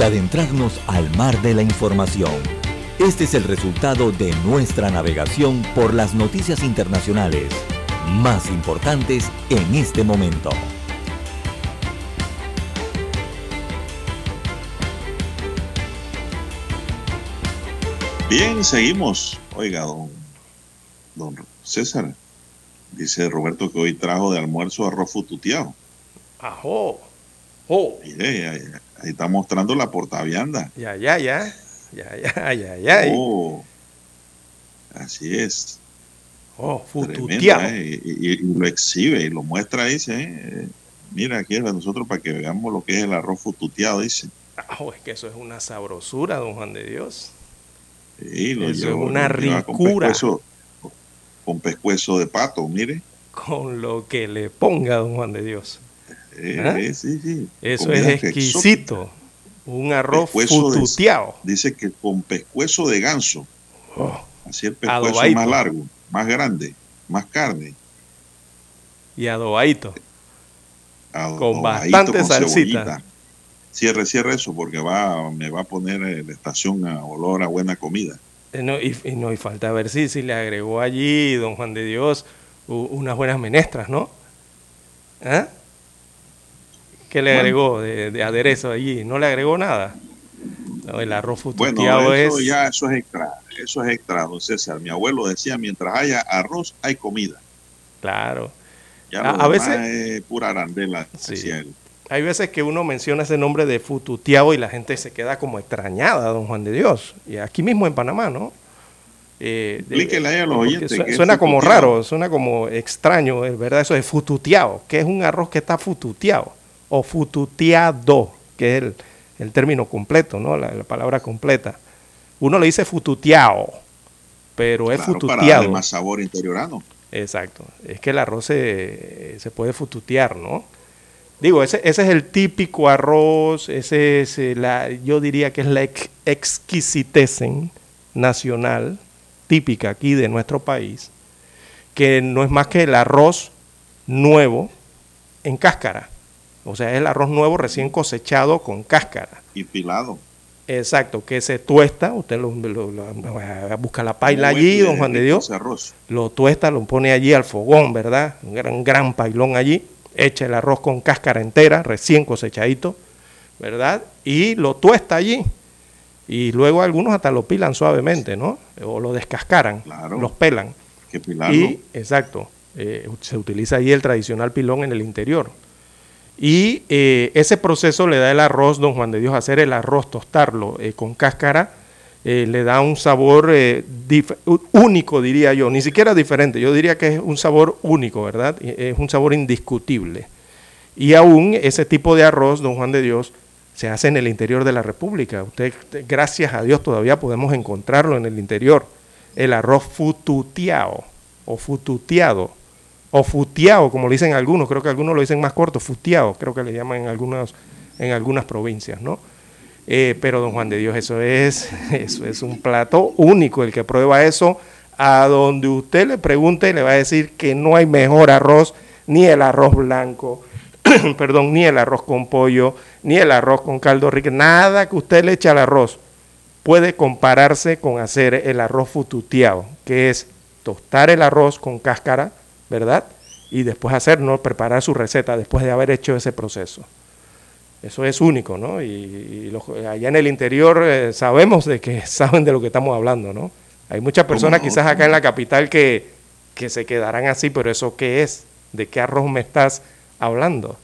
de adentrarnos al mar de la información. Este es el resultado de nuestra navegación por las noticias internacionales más importantes en este momento. Bien, seguimos. Oiga, don, don César, dice Roberto que hoy trajo de almuerzo arroz fututeado. Ajo. Oh. Mire, ahí, está mostrando la portavianda. Ya, ya, ya. Ya, ya, ya, ya. Oh, así es. Oh, fututeado. ¿eh? y, lo exhibe y lo muestra, dice. ¿eh? Mira, aquí es de nosotros para que veamos lo que es el arroz fututeado, dice. Ajo, es que eso es una sabrosura, don Juan de Dios. Sí, lo Eso es una lleva con ricura. pescuezo- Con pescuezo de pato, mire. Con lo que le ponga, don Juan de Dios. Eh, ¿Ah? eh, sí, sí. Eso es exquisito. Un arroz Pescuezo de- fututeado. dice que con pescuezo de ganso. Oh, Así el pescuezo más largo, más grande, más carne. y adobadito. Con bastante con salsita. cebollita. Cierre, cierre eso porque va, me va a poner eh, la estación a olor a buena comida. Eh, no, y, y no, y falta ver si, si le agregó allí, don Juan de Dios, unas buenas menestras, ¿no? ¿Ah? ¿Qué le Bueno. agregó de, de aderezo allí? ¿No le agregó nada? No, el arroz Bueno, fututeado eso es... ya eso es extra, eso es extra, don César. Mi abuelo decía, mientras haya arroz, hay comida. Claro. Ya A- veces- es pura arandela, Sí. decía él. Hay veces que uno menciona ese nombre de fututeado y la gente se queda como extrañada, don Juan de Dios. Y aquí mismo en Panamá, ¿no? Eh, ahí a los oyentes su- es Suena como raro, suena como extraño, es verdad, eso de fututeado, que es un arroz que está fututeado, o fututeado, que es el, el término completo, ¿no? La, la palabra completa. Uno le dice fututeado, pero es Claro, para darle más sabor interiorano. Exacto. Es que el arroz se, se puede fututear, ¿no? Digo, ese, ese es el típico arroz, ese es eh, la, yo diría que es la ex- nacional, típica aquí de nuestro país, que no es más que el arroz nuevo en cáscara, O sea, es el arroz nuevo recién cosechado con cáscara. Y pilado. Exacto, que se tuesta, usted lo, lo- lo- busca la paila allí, buen don Juan de Dios, ese arroz. lo tuesta, lo pone allí al fogón, ¿verdad? Un gran, gran pailón allí, echa el arroz con cáscara entera, recién cosechadito, ¿verdad? Y lo tuesta allí. Y luego algunos hasta lo pilan suavemente, ¿no? O lo descascaran, los pelan. Que pilarlo. Y, exacto, eh, se utiliza ahí el tradicional pilón en el interior. Y eh, ese proceso le da el arroz, don Juan de Dios, hacer el arroz, tostarlo eh, con cáscara, eh, le da un sabor único, diría yo, ni siquiera diferente, yo diría que es un sabor único, ¿verdad? Es un sabor indiscutible. Y aún ese tipo de arroz, don Juan de Dios, se hace en el interior de la República. Usted, gracias a Dios, todavía podemos encontrarlo en el interior. El arroz fututeado o fututeado o futeado, como le dicen algunos, creo que algunos lo dicen más corto, futeado, creo que le llaman en algunas, en algunas provincias, ¿no? Eh, pero don Juan de Dios, eso es, eso es un plato único. El que prueba eso, a donde usted le pregunte, le va a decir que no hay mejor arroz, ni el arroz blanco, perdón, ni el arroz con pollo, ni el arroz con caldo rico, nada que usted le eche al arroz puede compararse con hacer el arroz fututeado, que es tostar el arroz con cáscara, ¿verdad? Y después hacer, ¿no? Preparar su receta después de haber hecho ese proceso. Eso es único, ¿no? Y, y los- allá en el interior eh, sabemos de que saben de lo que estamos hablando, ¿no? Hay muchas personas quizás acá en la capital que, que se quedarán así, pero ¿eso qué es? ¿De qué arroz me estás hablando?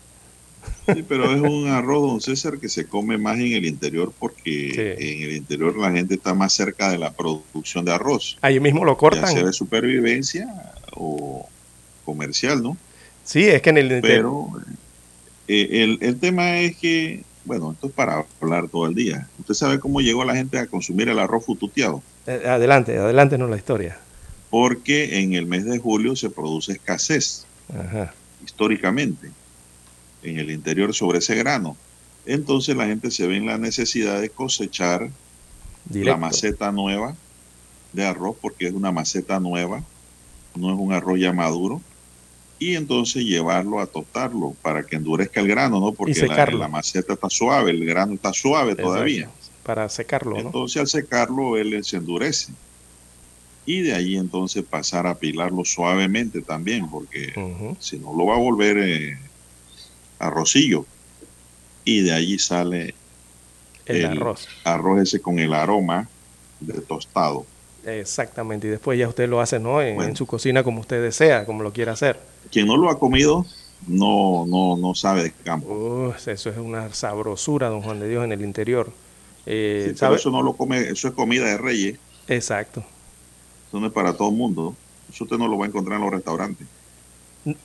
Sí, pero es un arroz, don César, que se come más en el interior porque en el interior la gente está más cerca de la producción de arroz. Ahí mismo lo Ya cortan. sea de supervivencia o comercial, ¿no? Sí, es que en el interior... Pero eh, el, el tema es que, bueno, esto es para hablar todo el día. ¿Usted sabe cómo llegó la gente a consumir el arroz fututeado? Eh, adelante, adelante no la historia. Porque en el mes de julio se produce escasez, Ajá. históricamente, en el interior sobre ese grano. Entonces la gente se ve en la necesidad de cosechar la maceta nueva de arroz, porque es una maceta nueva, no es un arroz ya maduro, y entonces llevarlo a tostarlo para que endurezca el grano, ¿no? Porque la, maceta está suave, el grano está suave todavía. Para secarlo, ¿no? Entonces al secarlo él se endurece. Y de ahí entonces pasar a pilarlo suavemente también, porque si no lo va a volver eh, arrocillo. Y de allí sale El arroz. arroz ese con el aroma de tostado. Exactamente, y después ya usted lo hace, ¿no? En, en su cocina como usted desea, como lo quiera hacer. Quien no lo ha comido no, no, no sabe de campo. Uf, eso es una sabrosura, don Juan de Dios, en el interior. Eh, Sí, pero ¿sabe? eso no lo come, eso es comida de reyes. Exacto. Eso no es para todo el mundo. Eso usted no lo va a encontrar en los restaurantes.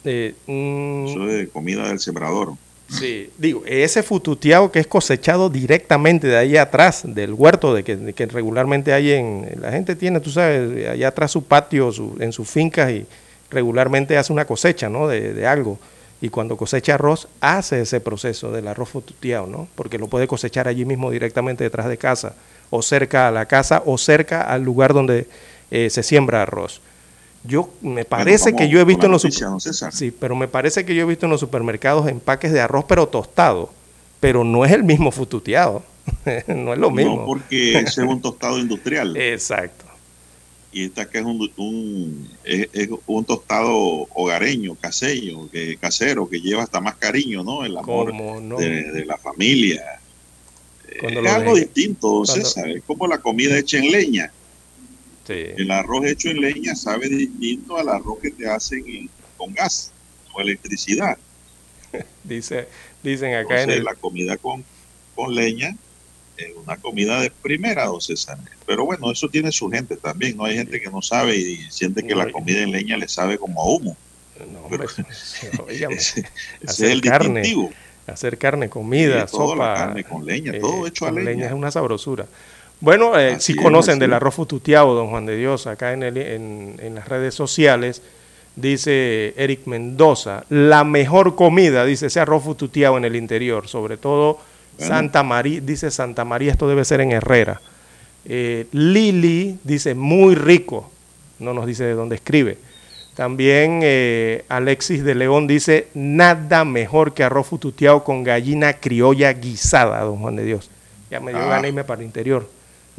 Eh, mm, Eso es comida del sembrador. Sí, digo, ese fututeado que es cosechado directamente de ahí atrás, del huerto de que, regularmente hay en... La gente tiene, tú sabes, allá atrás su patio, su- en sus fincas y regularmente hace una cosecha, ¿no? De, de algo. Y cuando cosecha arroz, hace ese proceso del arroz fututeado, ¿no? Porque lo puede cosechar allí mismo directamente detrás de casa, o cerca a la casa, o cerca al lugar donde eh, se siembra arroz. Yo me parece que yo he visto en los noticia, César. sí, pero me parece que yo he visto en los supermercados empaques de arroz pero tostado, pero no es el mismo fututeado, no es lo mismo. No, porque ese es un tostado industrial. Exacto. Y esta que es un, un- es, es un tostado hogareño, casero, que, casero, que lleva hasta más cariño, ¿no? El amor ¿Cómo no? de, de la familia. Cuando es algo de- distinto, César. Es como la comida hecha en leña. Sí. El arroz hecho en leña sabe distinto al arroz que te hacen en- con gas o electricidad. Dice, dicen acá Entonces, en el... la comida con, con leña es una comida de primera, don César. Pero bueno, eso tiene su gente también, ¿no? Hay gente que no sabe y siente que No, la comida en leña le sabe como a humo. Pero Óigame, ese, ese es hacer el carne, distintivo. hacer carne, comida, Sí, todo, la sopa. carne con leña, eh, todo hecho a con leña. es una sabrosura. Bueno, eh, si conocen del arroz fututeado, don Juan de Dios, acá en, el- en, en las redes sociales, dice Eric Mendoza, la mejor comida, dice ese arroz fututeado en el interior, sobre todo Bueno. Santa María, dice Santa María, esto debe ser en Herrera. Eh, Lili dice, muy rico, no nos dice de dónde escribe. También eh, Alexis de León dice, nada mejor que arroz fututeado con gallina criolla guisada, don Juan de Dios. Ya me dio Ah. irme para el interior,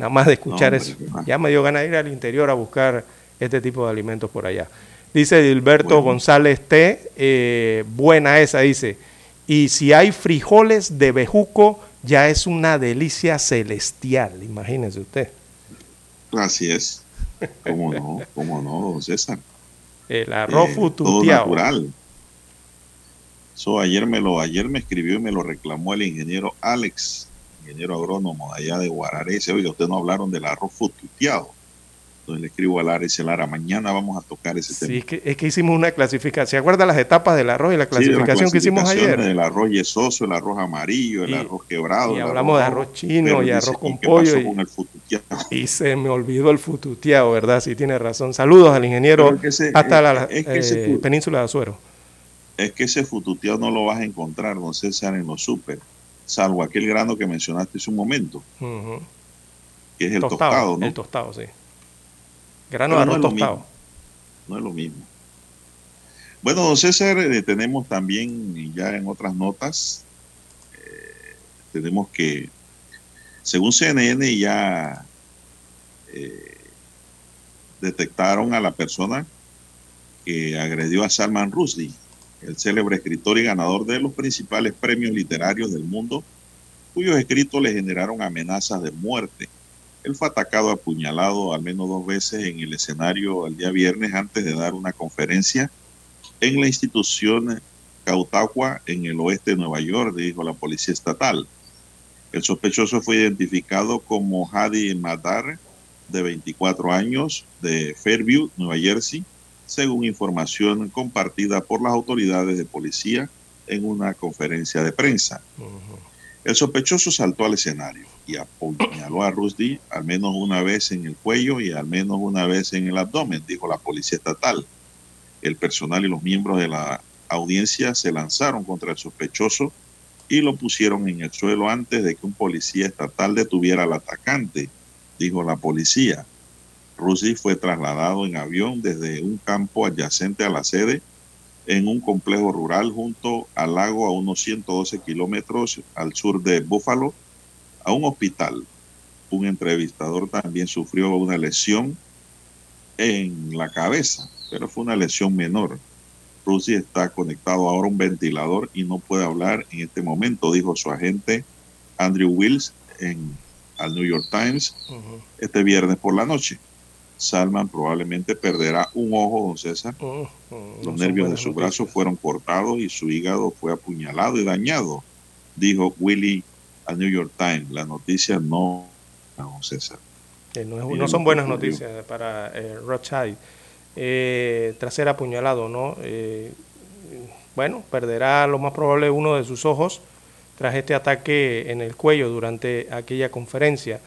nada más de escuchar No, eso. hombre. Ya me dio ganas de ir al interior a buscar este tipo de alimentos por allá. Dice Gilberto González T, eh, buena esa, dice, y si hay frijoles de bejuco, ya es una delicia celestial, imagínense usted. Así es. ¿Cómo no? ¿Cómo no, don César? El arroz Eh, Todo natural. So, ayer, me lo, ayer me escribió y me lo reclamó el ingeniero Alex, ingeniero agrónomo de allá de Guararé. Dice, oiga, ustedes no hablaron del arroz fututeado. Entonces le escribo a Lara y dice, Lara, mañana vamos a tocar ese Sí, tema. es que, es que hicimos una clasificación. ¿Se acuerdan las etapas del arroz y la Sí, clasificación que hicimos ayer? del arroz yesoso, el arroz amarillo, el Y- arroz quebrado. y el hablamos de arroz chino pero y dice, arroz con qué pollo y- con el fututeado? Y se me olvidó el fututeado, ¿verdad? Sí, tiene razón. Saludos al ingeniero ese- hasta es- la es que ese eh, fu- península de Azuero. Es que ese fututeado no lo vas a encontrar, don César, en los súper, salvo aquel grano que mencionaste hace un momento, que es el tostado, ¿no? El tostado, sí. Grano de arroz tostado. mismo. No es lo mismo. Bueno, don César, eh, tenemos también ya en otras notas, eh, tenemos que, según CNN, ya eh, detectaron a la persona que agredió a Salman Rushdie, el célebre escritor y ganador de los principales premios literarios del mundo, cuyos escritos le generaron amenazas de muerte. Él fue atacado, apuñalado al menos dos veces en el escenario el día viernes antes de dar una conferencia en la institución Cautagua en el oeste de Nueva York, dijo la policía estatal. El sospechoso fue identificado como Hadi Madar, de 24 años, de Fairview, Nueva Jersey, según información compartida por las autoridades de policía en una conferencia de prensa. El sospechoso saltó al escenario y apuñaló a Rushdie al menos una vez en el cuello y al menos una vez en el abdomen, dijo la policía estatal. El personal y los miembros de la audiencia se lanzaron contra el sospechoso y lo pusieron en el suelo antes de que un policía estatal detuviera al atacante, dijo la policía. Rushdie fue trasladado en avión desde un campo adyacente a la sede en un complejo rural junto al lago a unos 112 kilómetros al sur de Buffalo a un hospital. Un entrevistador también sufrió una lesión en la cabeza, pero fue una lesión menor. Rushdie está conectado ahora a un ventilador y no puede hablar en este momento, dijo su agente Andrew Wills en al New York Times este viernes por la noche. Salman probablemente perderá un ojo, don César. Mm, Los nervios de su brazo fueron cortados y su hígado fue apuñalado y dañado, dijo Willy al New York Times. La noticia no, don César. No, es- son buenas noticias para eh, Rothschild. Eh, tras ser apuñalado, ¿no? Eh, bueno, perderá lo más probable uno de sus ojos tras este ataque en el cuello durante aquella conferencia.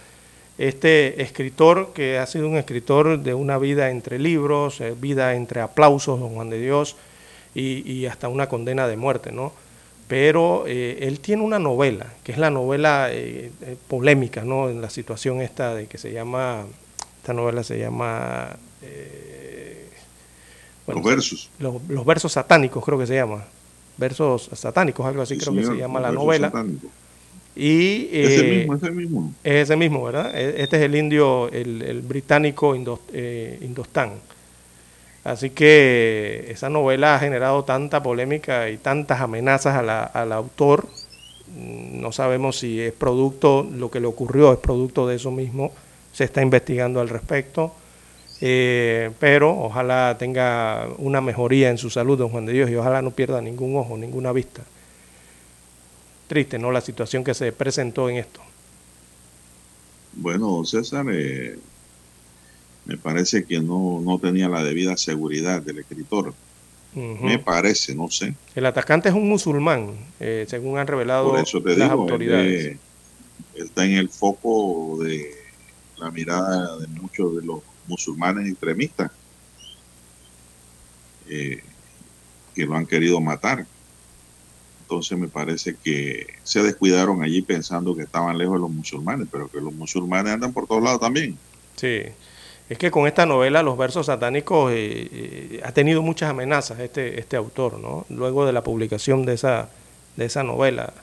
Este escritor, que ha sido un escritor de una vida entre libros, eh, vida entre aplausos, don Juan de Dios, y, y hasta una condena de muerte, ¿no? Pero eh, él tiene una novela, que es la novela eh, eh, polémica, ¿no? En la situación esta de que se llama, esta novela se llama... eh, Los versos. Los, los versos satánicos creo que se llama. Versos satánicos, algo así Sí, creo que se llama la novela. satánicos. Y, Ese eh, mismo, ese mismo. es ese mismo, ¿verdad? E- Este es el indio, el, el británico Indo- eh, Indostán. Así que esa novela ha generado tanta polémica y tantas amenazas a la- al autor. Mm, No sabemos si es producto, lo que le ocurrió es producto de eso mismo. Se está investigando al respecto. Eh, pero ojalá tenga una mejoría en su salud, don Juan de Dios, y ojalá no pierda ningún ojo, ninguna vista. Triste, ¿no? La situación que se presentó en esto. Bueno, César, eh, me parece que no, no tenía la debida seguridad del escritor. Me parece, no sé. El atacante es un musulmán, eh, según han revelado Por eso te las digo, autoridades. él, está en el foco de la mirada de muchos de los musulmanes extremistas eh, que lo han querido matar. Entonces me parece que se descuidaron allí pensando que estaban lejos de los musulmanes, pero que los musulmanes andan por todos lados también. Sí. es que con esta novela, Los versos satánicos, eh, eh, ha tenido muchas amenazas este, este autor, ¿no? Luego de la publicación de esa, de esa novela.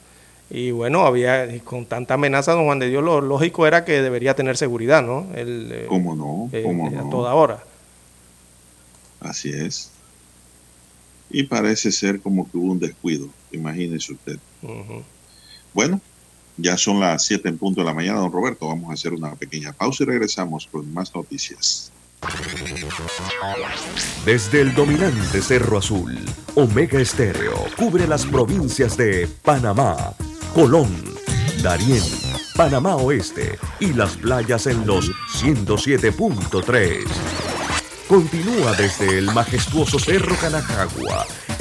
Y bueno, había con tanta amenaza, don Juan de Dios, lo lógico era que debería tener seguridad, ¿no? Él, eh, ¿Cómo no? eh, ¿Cómo a no? toda hora. Así es. Y parece ser como que hubo un descuido, imagínese usted. Bueno, ya son las 7 en punto de la mañana, don Roberto. Vamos a hacer una pequeña pausa y regresamos con más noticias. Desde el dominante Cerro Azul, Omega Estéreo cubre las provincias de Panamá, Colón, Darién, Panamá Oeste y las playas en los 107.3. Continúa desde el majestuoso Cerro Canajagua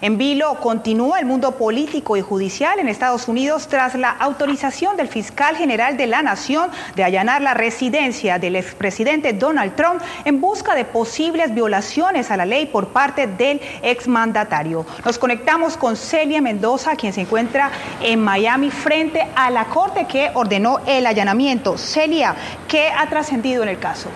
En vilo continúa el mundo político y judicial en Estados Unidos tras la autorización del fiscal general de la Nación de allanar la residencia del expresidente Donald Trump en busca de posibles violaciones a la ley por parte del exmandatario. Nos conectamos con Celia Mendoza, quien se encuentra en Miami frente a la corte que ordenó el allanamiento. Celia, ¿qué ha trascendido en el caso?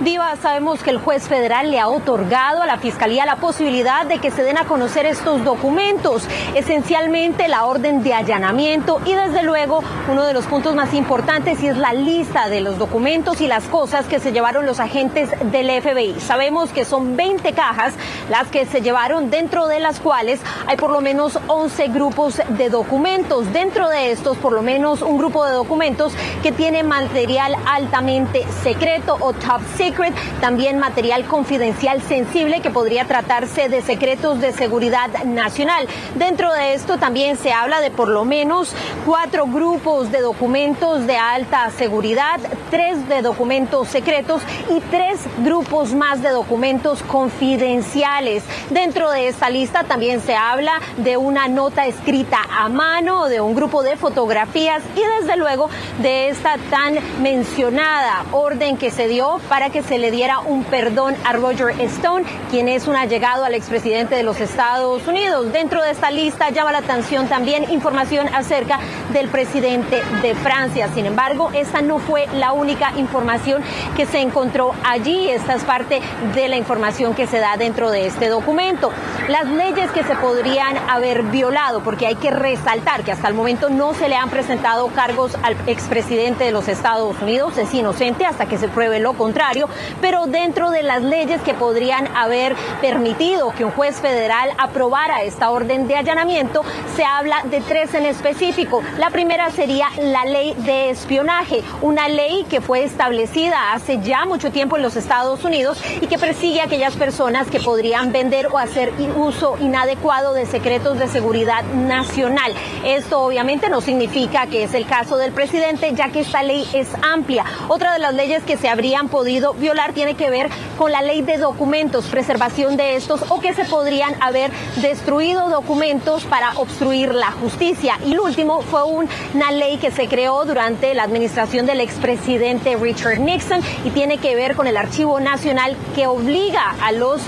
Diva, sabemos que el juez federal le ha otorgado a la Fiscalía la posibilidad de que se den a conocer estos documentos, esencialmente la orden de allanamiento y desde luego uno de los puntos más importantes y es la lista de los documentos y las cosas que se llevaron los agentes del FBI. Sabemos que son 20 cajas las que se llevaron dentro de las cuales hay por lo menos 11 grupos de documentos. Dentro de estos por lo menos un grupo de documentos que tiene material altamente secreto o top secret también material confidencial sensible que podría tratarse de secretos de seguridad nacional. Dentro de esto también se habla de por lo menos cuatro grupos de documentos de alta seguridad, tres de documentos secretos y tres grupos más de documentos confidenciales. Dentro de esta lista también se habla de una nota escrita a mano, de un grupo de fotografías y desde luego de esta tan mencionada orden que se dio para que se le diera un perdón a Roger Stone, quien es un allegado al expresidente de los Estados Unidos. Dentro de esta lista llama la atención también información acerca del presidente de Francia. Sin embargo, esta no fue la única información que se encontró allí. Esta es parte de la información que se da dentro de este documento. Las leyes que se podrían haber violado, porque hay que resaltar que hasta el momento no se le han presentado cargos al expresidente de los Estados Unidos, es inocente hasta que se pruebe lo contrario, pero dentro de las leyes que podrían haber permitido que un juez federal aprobara esta orden de allanamiento, se habla de tres en específico. La primera sería la ley de espionaje, una ley que fue establecida hace ya mucho tiempo en los Estados Unidos y que persigue a aquellas personas que podrían vender o hacer uso inadecuado de secretos de seguridad nacional. Esto obviamente no significa que es el caso del presidente, ya que esta ley es amplia. Otra de las leyes que se habrían podido violar tiene que ver con la ley de documentos, preservación de estos o que se podrían haber destruido documentos para obstruir la justicia. Y lo último fue una ley que se creó durante la administración del expresidente Richard Nixon y tiene que ver con el Archivo Nacional que obliga a los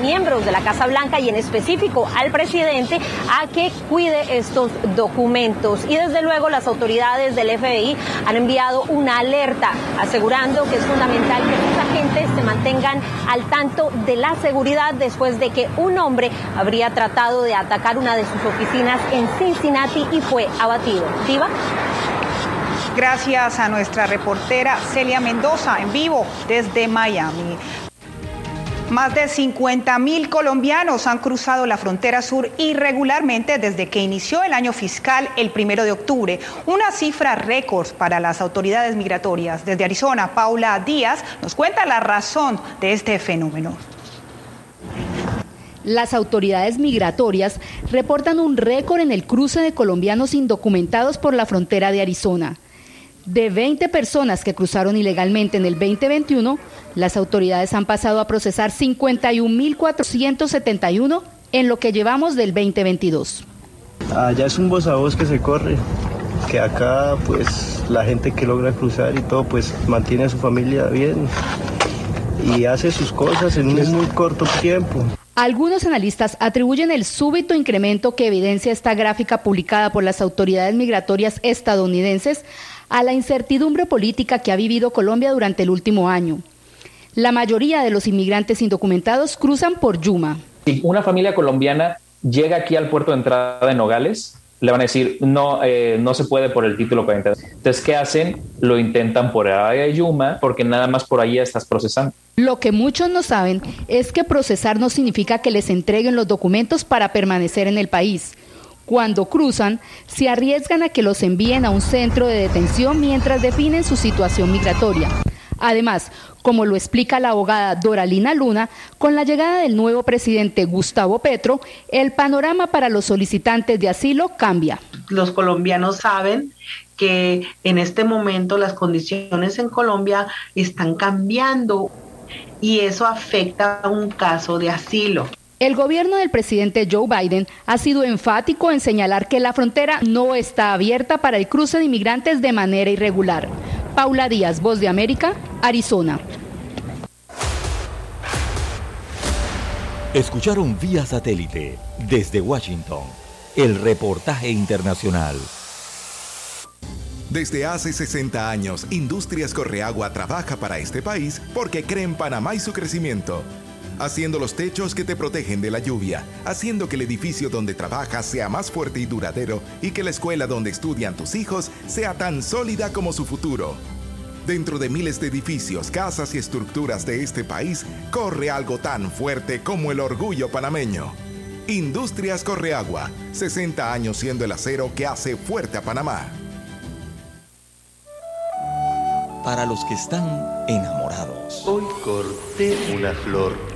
miembros de la Casa Blanca y en específico al presidente a que cuide estos documentos. Y desde luego las autoridades del FBI han enviado una alerta asegurando que es fundamental que los agentes se mantengan al tanto de la seguridad después de que un hombre habría tratado de atacar una de sus oficinas en Cincinnati y fue abatido. Diva. Gracias a nuestra reportera Celia Mendoza en vivo desde Miami. Más de 50 mil colombianos han cruzado la frontera sur irregularmente desde que inició el año fiscal el primero de octubre, una cifra récord para las autoridades migratorias. Desde Arizona, Paula Díaz nos cuenta la razón de este fenómeno. Las autoridades migratorias reportan un récord en el cruce de colombianos indocumentados por la frontera de Arizona. De 20 personas que cruzaron ilegalmente en el 2021, las autoridades han pasado a procesar 51.471 en lo que llevamos del 2022. Allá es un voz a voz que se corre, que acá pues la gente que logra cruzar y todo pues mantiene a su familia bien y hace sus cosas en un muy corto tiempo. Algunos analistas atribuyen el súbito incremento que evidencia esta gráfica publicada por las autoridades migratorias estadounidenses a la incertidumbre política que ha vivido Colombia durante el último año. La mayoría de los inmigrantes indocumentados cruzan por Yuma. Si una familia colombiana llega aquí al puerto de entrada de Nogales, le van a decir, no, eh, no se puede por el título 40. Entonces, ¿qué hacen? Lo intentan por área de Yuma porque nada más por ahí estás procesando. Lo que muchos no saben es que procesar no significa que les entreguen los documentos para permanecer en el país. Cuando cruzan, se arriesgan a que los envíen a un centro de detención mientras definen su situación migratoria. Además, como lo explica la abogada Doralina Luna, con la llegada del nuevo presidente Gustavo Petro, el panorama para los solicitantes de asilo cambia. Los colombianos saben que en este momento las condiciones en Colombia están cambiando y eso afecta a un caso de asilo. El gobierno del presidente Joe Biden ha sido enfático en señalar que la frontera no está abierta para el cruce de inmigrantes de manera irregular. Paula Díaz, Voz de América, Arizona. Escucharon vía satélite desde Washington el reportaje internacional. Desde hace 60 años, Industrias Correagua trabaja para este país porque cree en Panamá y su crecimiento haciendo los techos que te protegen de la lluvia, haciendo que el edificio donde trabajas sea más fuerte y duradero y que la escuela donde estudian tus hijos sea tan sólida como su futuro. Dentro de miles de edificios, casas y estructuras de este país, corre algo tan fuerte como el orgullo panameño. Industrias Correagua, 60 años siendo el acero que hace fuerte a Panamá. Para los que están enamorados. Hoy corté una flor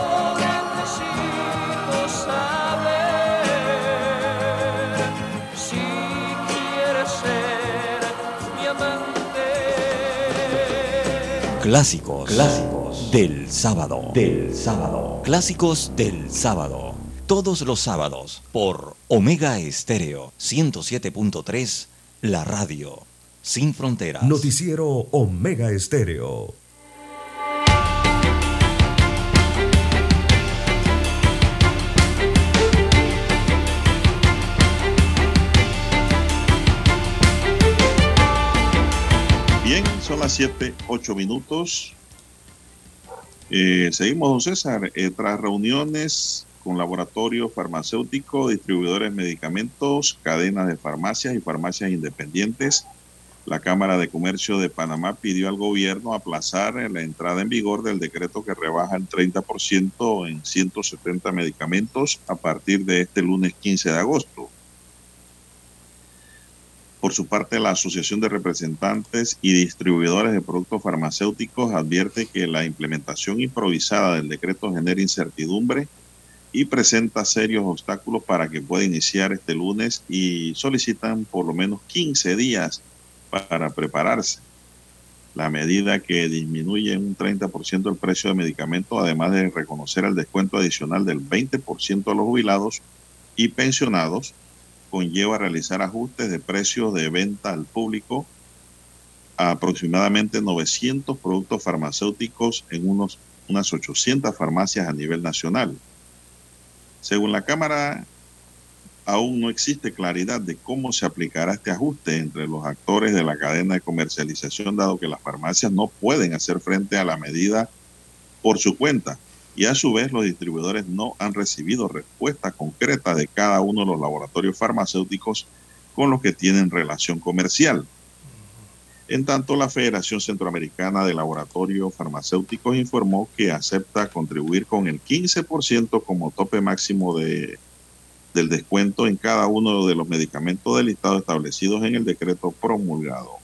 Clásicos. Clásicos del sábado. Del sábado. Clásicos del sábado. Todos los sábados por Omega Estéreo 107.3, la radio sin fronteras. Noticiero Omega Estéreo. Son las 7, 8 minutos. Eh, seguimos, don César. Eh, tras reuniones con laboratorios farmacéuticos, distribuidores de medicamentos, cadenas de farmacias y farmacias independientes, la Cámara de Comercio de Panamá pidió al gobierno aplazar la entrada en vigor del decreto que rebaja el 30% en 170 medicamentos a partir de este lunes 15 de agosto. Por su parte, la Asociación de Representantes y Distribuidores de Productos Farmacéuticos advierte que la implementación improvisada del decreto genera incertidumbre y presenta serios obstáculos para que pueda iniciar este lunes y solicitan por lo menos 15 días para prepararse. La medida que disminuye en un 30% el precio de medicamentos, además de reconocer el descuento adicional del 20% a los jubilados y pensionados, conlleva realizar ajustes de precios de venta al público a aproximadamente 900 productos farmacéuticos en unos, unas 800 farmacias a nivel nacional. Según la Cámara, aún no existe claridad de cómo se aplicará este ajuste entre los actores de la cadena de comercialización, dado que las farmacias no pueden hacer frente a la medida por su cuenta y a su vez los distribuidores no han recibido respuesta concreta de cada uno de los laboratorios farmacéuticos con los que tienen relación comercial. En tanto, la Federación Centroamericana de Laboratorios Farmacéuticos informó que acepta contribuir con el 15% como tope máximo de, del descuento en cada uno de los medicamentos del listado establecidos en el decreto promulgado.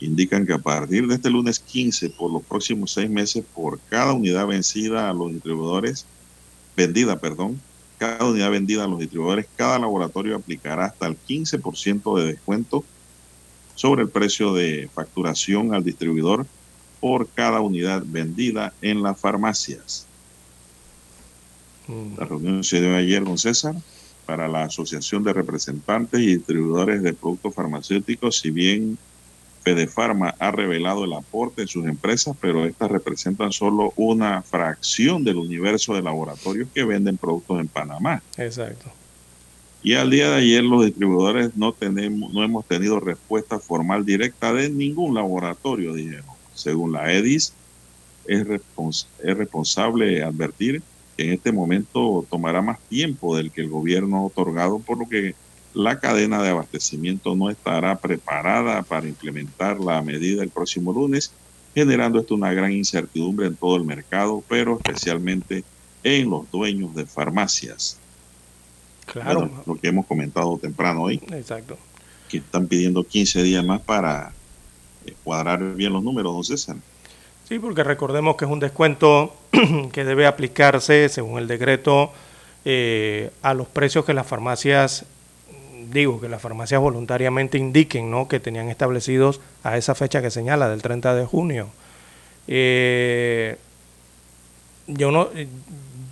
Indican que a partir de este lunes 15, por los próximos seis meses, por cada unidad vencida a los distribuidores, vendida, perdón, cada unidad vendida a los distribuidores, cada laboratorio aplicará hasta el 15% de descuento sobre el precio de facturación al distribuidor por cada unidad vendida en las farmacias. La reunión se dio ayer con César para la Asociación de Representantes y Distribuidores de Productos Farmacéuticos, si bien Fedefarma ha revelado el aporte de sus empresas, pero estas representan solo una fracción del universo de laboratorios que venden productos en Panamá. Exacto. Y al día de ayer los distribuidores no, tenemos, no hemos tenido respuesta formal directa de ningún laboratorio, dijeron. Según la EDIS, es, respons es responsable advertir que en este momento tomará más tiempo del que el gobierno ha otorgado, por lo que la cadena de abastecimiento no estará preparada para implementar la medida el próximo lunes, generando esto una gran incertidumbre en todo el mercado, pero especialmente en los dueños de farmacias. Claro. Bueno, lo que hemos comentado temprano hoy. Exacto. Que están pidiendo 15 días más para eh, cuadrar bien los números, don César. Sí, porque recordemos que es un descuento que debe aplicarse, según el decreto, eh, a los precios que las farmacias, digo, que las farmacias voluntariamente indiquen, ¿no? Que tenían establecidos a esa fecha que señala, del 30 de junio. Eh, yo no,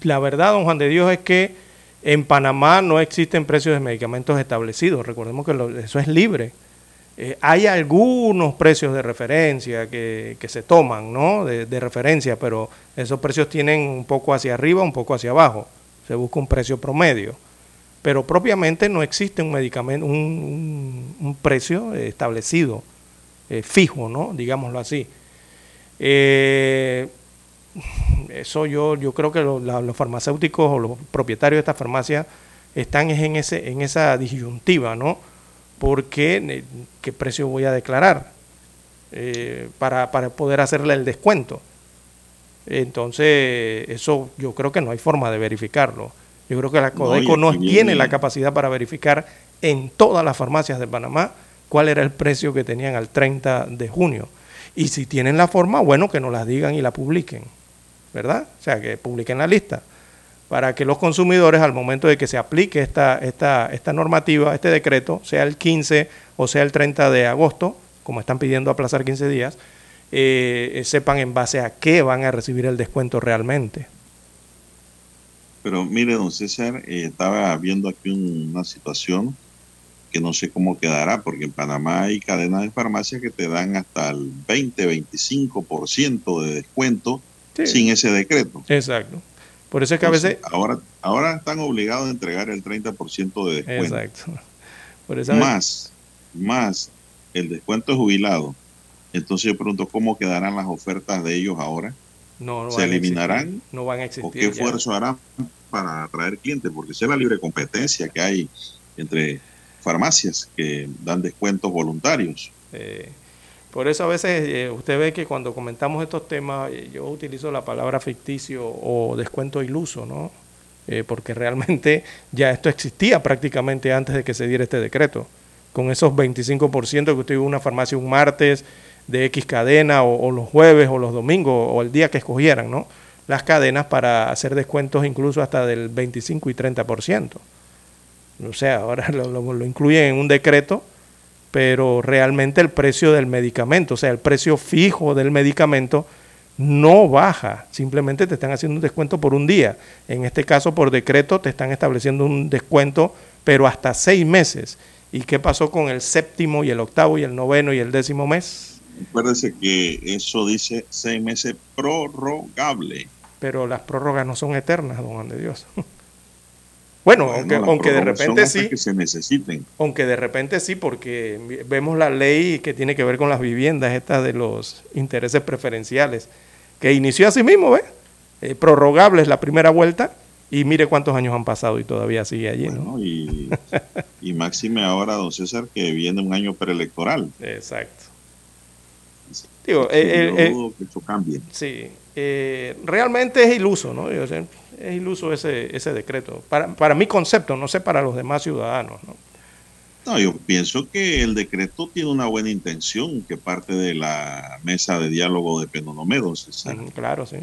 la verdad, don Juan de Dios, es que en Panamá no existen precios de medicamentos establecidos. Recordemos que eso es libre. Eh, hay algunos precios de referencia que, que se toman, ¿no? De, de, referencia, pero esos precios tienen un poco hacia arriba, un poco hacia abajo. Se busca un precio promedio. Pero propiamente no existe un medicamento, un, precio establecido, eh, fijo, ¿no? Digámoslo así. Eh, eso yo, yo creo que los farmacéuticos o los propietarios de estas farmacias están en, ese, en esa disyuntiva, ¿no? Porque, ¿qué precio voy a declarar? Eh, para, para poder hacerle el descuento. Entonces, eso yo creo que no hay forma de verificarlo. Yo creo que la Codeco no, no tiene la capacidad para verificar en todas las farmacias de Panamá cuál era el precio que tenían al 30 de junio. Y si tienen la forma, bueno, que nos la digan y la publiquen, ¿verdad? O sea, que publiquen la lista para que los consumidores al momento de que se aplique esta, esta, esta normativa, este decreto, sea el 15 o sea el 30 de agosto, como están pidiendo aplazar 15 días, eh, sepan en base a qué van a recibir el descuento realmente. Pero mire, don César, eh, estaba viendo aquí un, una situación que no sé cómo quedará, porque en Panamá hay cadenas de farmacia que te dan hasta el 20-25% de descuento sí. sin ese decreto. Exacto. Por eso es que Entonces, a veces... Ahora, ahora están obligados a entregar el 30% de descuento. Exacto. Por más, más el descuento de jubilado. Entonces yo pregunto, ¿cómo quedarán las ofertas de ellos ahora? No, no ¿Se eliminarán? No van a existir. ¿O qué esfuerzo harán para atraer clientes? Porque esa es la libre competencia que hay entre farmacias que dan descuentos voluntarios. Eh, por eso a veces eh, usted ve que cuando comentamos estos temas, eh, yo utilizo la palabra ficticio o descuento iluso, ¿no? Eh, porque realmente ya esto existía prácticamente antes de que se diera este decreto. Con esos 25% que usted iba a una farmacia un martes de X cadena o, o, los jueves o los domingos o el día que escogieran, ¿no? Las cadenas para hacer descuentos incluso hasta del 25 y 30%. O sea, ahora lo, incluyen en un decreto pero realmente el precio del medicamento, o sea, el precio fijo del medicamento no baja, simplemente te están haciendo un descuento por un día. En este caso, por decreto, te están estableciendo un descuento, pero hasta seis meses. ¿Y qué pasó con el séptimo y el octavo y el noveno y el décimo mes? Acuérdese que eso dice seis meses prorrogable. Pero las prórrogas no son eternas, don Juan de Dios. Bueno, aunque, aunque de repente sí. Que se necesiten. Aunque de repente sí, porque vemos la ley que tiene que ver con las viviendas, estas de los intereses preferenciales, que inició así mismo, ¿ves? Eh, prorrogable es la primera vuelta y mire cuántos años han pasado y todavía sigue allí, ¿no? Y, y máxime ahora, don César, que viene un año preelectoral. Exacto. Digo, eh, eh, que eso cambie. Sí, eh, realmente es iluso, ¿no? es iluso ese, ese decreto. Para, para mi concepto, no sé para los demás ciudadanos, ¿no? No, yo pienso que el decreto tiene una buena intención que parte de la mesa de diálogo de Penonomé, César. claro, sí.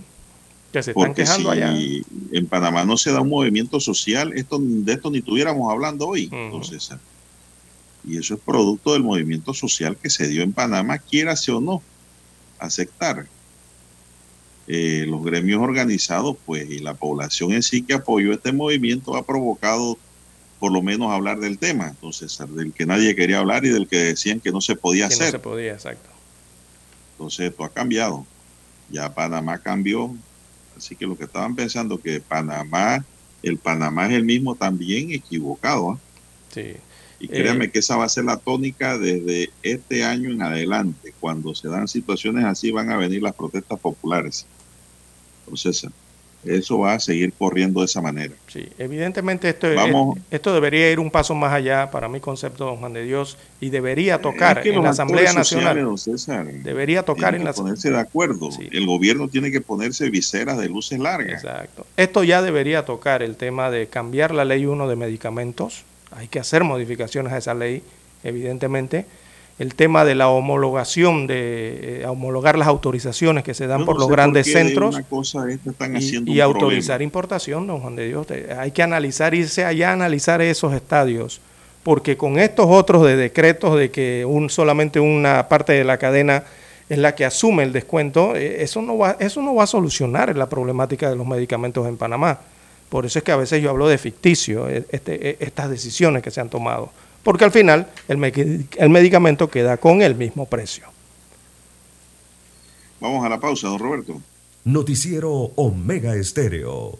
Que se están Porque quejando si allá. en Panamá no se da un movimiento social, esto, de esto ni estuviéramos hablando hoy, entonces Y eso es producto del movimiento social que se dio en Panamá, quiera o no aceptar. Eh, los gremios organizados, pues, y la población en sí que apoyó este movimiento ha provocado por lo menos hablar del tema, entonces, del que nadie quería hablar y del que decían que no se podía hacer. No se podía, exacto. Entonces, esto ha cambiado. Ya Panamá cambió, así que lo que estaban pensando que Panamá, el Panamá es el mismo también equivocado. ¿ah? Sí. Y créanme eh, que esa va a ser la tónica desde este año en adelante. Cuando se dan situaciones así van a venir las protestas populares. Entonces, eso va a seguir corriendo de esa manera. Sí, evidentemente esto, esto debería ir un paso más allá para mi concepto, don Juan de Dios, y debería tocar en la Asamblea Nacional. debería tocar en la ponerse de acuerdo. El gobierno tiene que ponerse viseras de luces largas. Exacto. Esto ya debería tocar el tema de cambiar la ley 1 de medicamentos hay que hacer modificaciones a esa ley, evidentemente. El tema de la homologación, de eh, homologar las autorizaciones que se dan por los grandes centros y, autorizar importación, don Juan de Dios. Hay que analizar, irse allá a analizar esos estadios, porque con estos otros de decretos de que un, solamente una parte de la cadena es la que asume el descuento, eh, eso no va, eso no va a solucionar la problemática de los medicamentos en Panamá. Por eso es que a veces yo hablo de ficticio, e, este, e, estas decisiones que se han tomado. Porque al final el, el medicamento queda con el mismo precio. Vamos a la pausa, don Roberto. Noticiero Omega Estéreo.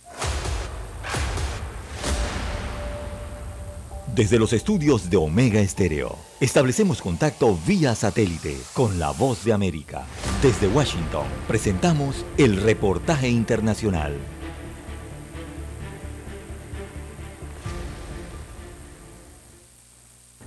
Desde los estudios de Omega Estéreo, establecemos contacto vía satélite con la voz de América. Desde Washington, presentamos el reportaje internacional.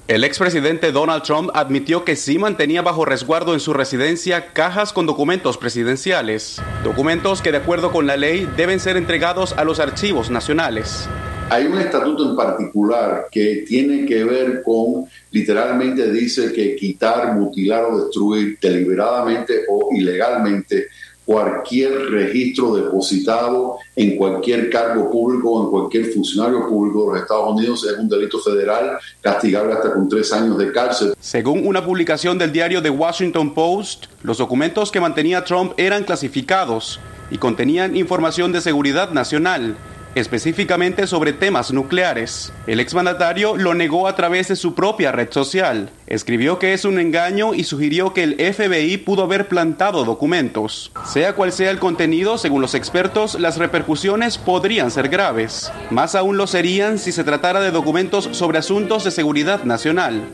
El expresidente Donald Trump admitió que sí mantenía bajo resguardo en su residencia cajas con documentos presidenciales, documentos que de acuerdo con la ley deben ser entregados a los archivos nacionales. Hay un estatuto en particular que tiene que ver con, literalmente dice que quitar, mutilar o destruir deliberadamente o ilegalmente cualquier registro depositado en cualquier cargo público o en cualquier funcionario público de los Estados Unidos es un delito federal castigable hasta con tres años de cárcel. Según una publicación del diario The Washington Post, los documentos que mantenía Trump eran clasificados y contenían información de seguridad nacional específicamente sobre temas nucleares. El exmandatario lo negó a través de su propia red social. Escribió que es un engaño y sugirió que el FBI pudo haber plantado documentos. Sea cual sea el contenido, según los expertos, las repercusiones podrían ser graves. Más aún lo serían si se tratara de documentos sobre asuntos de seguridad nacional.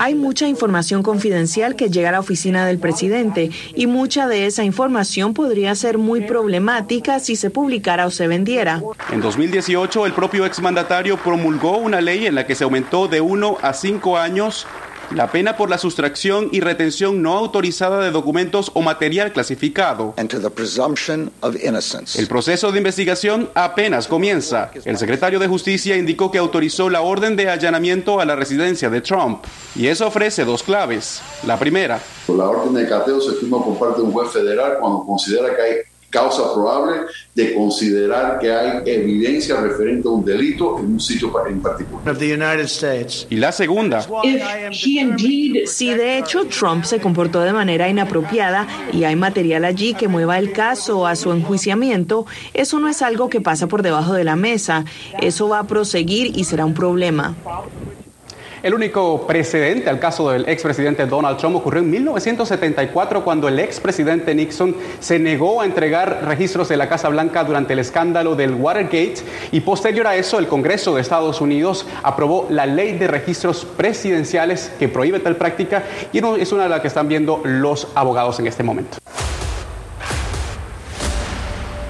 Hay mucha información confidencial que llega a la oficina del presidente y mucha de esa información podría ser muy problemática si se publicara o se vendiera. En 2018, el propio exmandatario promulgó una ley en la que se aumentó de 1 a 5 años la pena por la sustracción y retención no autorizada de documentos o material clasificado. El proceso de investigación apenas comienza. El secretario de Justicia indicó que autorizó la orden de allanamiento a la residencia de Trump. Y eso ofrece dos claves. La primera. La orden de cateo se firma por parte de un juez federal cuando considera que hay causa probable de considerar que hay evidencia referente a un delito en un sitio en particular. Y la segunda, Si de hecho Trump se comportó de manera inapropiada y hay material allí que mueva el caso a su enjuiciamiento, eso no es algo que pasa por debajo de la mesa. Eso va a proseguir y será un problema. El único precedente al caso del expresidente Donald Trump ocurrió en 1974 cuando el expresidente Nixon se negó a entregar registros de la Casa Blanca durante el escándalo del Watergate y posterior a eso el Congreso de Estados Unidos aprobó la ley de registros presidenciales que prohíbe tal práctica y es una de las que están viendo los abogados en este momento.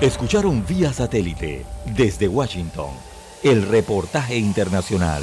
Escucharon vía satélite desde Washington el reportaje internacional.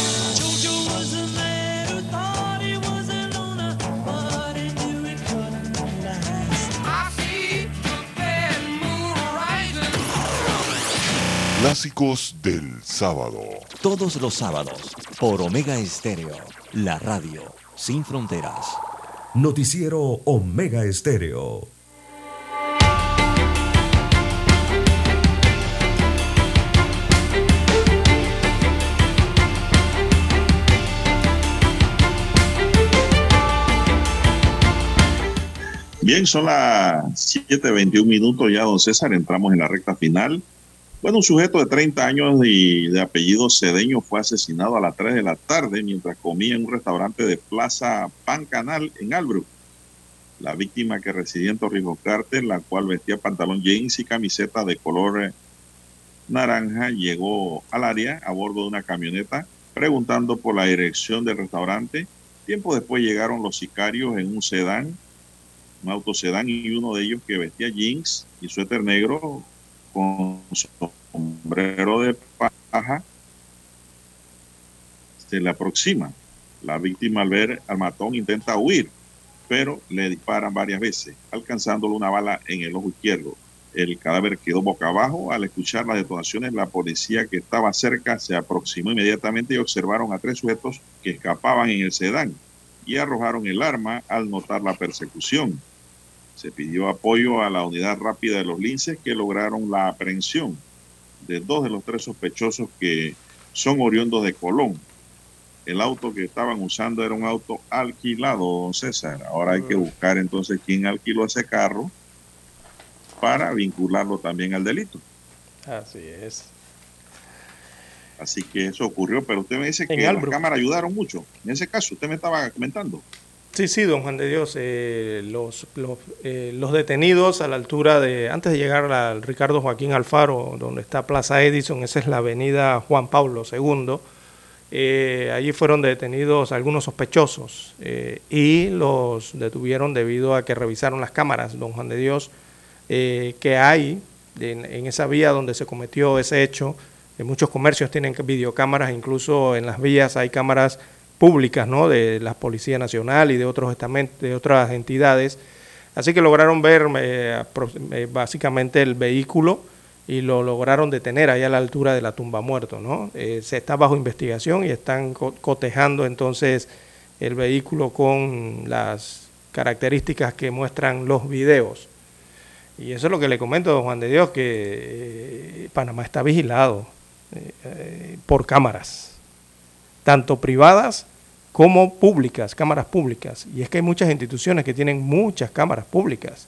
Clásicos del sábado. Todos los sábados por Omega Estéreo, la radio sin fronteras. Noticiero Omega Estéreo. Bien, son las 7.21 minutos ya, don César. Entramos en la recta final. Bueno, un sujeto de 30 años y de apellido Cedeño fue asesinado a las 3 de la tarde mientras comía en un restaurante de Plaza Pancanal en Albrook. La víctima que residía en Torrijos Carter, la cual vestía pantalón jeans y camiseta de color naranja, llegó al área a bordo de una camioneta preguntando por la dirección del restaurante. Tiempo después llegaron los sicarios en un sedán, un autosedán y uno de ellos que vestía jeans y suéter negro con sombrero de paja se le aproxima. La víctima al ver al matón intenta huir, pero le disparan varias veces, alcanzándole una bala en el ojo izquierdo. El cadáver quedó boca abajo. Al escuchar las detonaciones, la policía que estaba cerca se aproximó inmediatamente y observaron a tres sujetos que escapaban en el sedán y arrojaron el arma al notar la persecución. Se pidió apoyo a la unidad rápida de los linces que lograron la aprehensión de dos de los tres sospechosos que son oriundos de Colón. El auto que estaban usando era un auto alquilado, don César. Ahora hay que buscar entonces quién alquiló ese carro para vincularlo también al delito. Así es. Así que eso ocurrió, pero usted me dice que las cámaras ayudaron mucho. En ese caso, usted me estaba comentando. Sí, sí, don Juan de Dios. Eh, los, los, eh, los, detenidos a la altura de, antes de llegar al Ricardo Joaquín Alfaro, donde está Plaza Edison, esa es la avenida Juan Pablo II, eh, allí fueron detenidos algunos sospechosos y los detuvieron debido a que revisaron las cámaras, don Juan de Dios, que hay en, en, esa vía donde se cometió ese hecho. muchos comercios tienen videocámaras, incluso en las vías hay cámaras públicas, ¿no? De la Policía Nacional y de otros estamentos, de otras entidades. Así que lograron ver eh, básicamente el vehículo y lo lograron detener ahí a la altura de la tumba muerto, ¿no? Eh, se está bajo investigación y están cotejando entonces el vehículo con las características que muestran los videos. Y eso es lo que le comento, don Juan de Dios, que eh, Panamá está vigilado por cámaras, tanto privadas como públicas, cámaras públicas. Y es que hay muchas instituciones que tienen muchas cámaras públicas.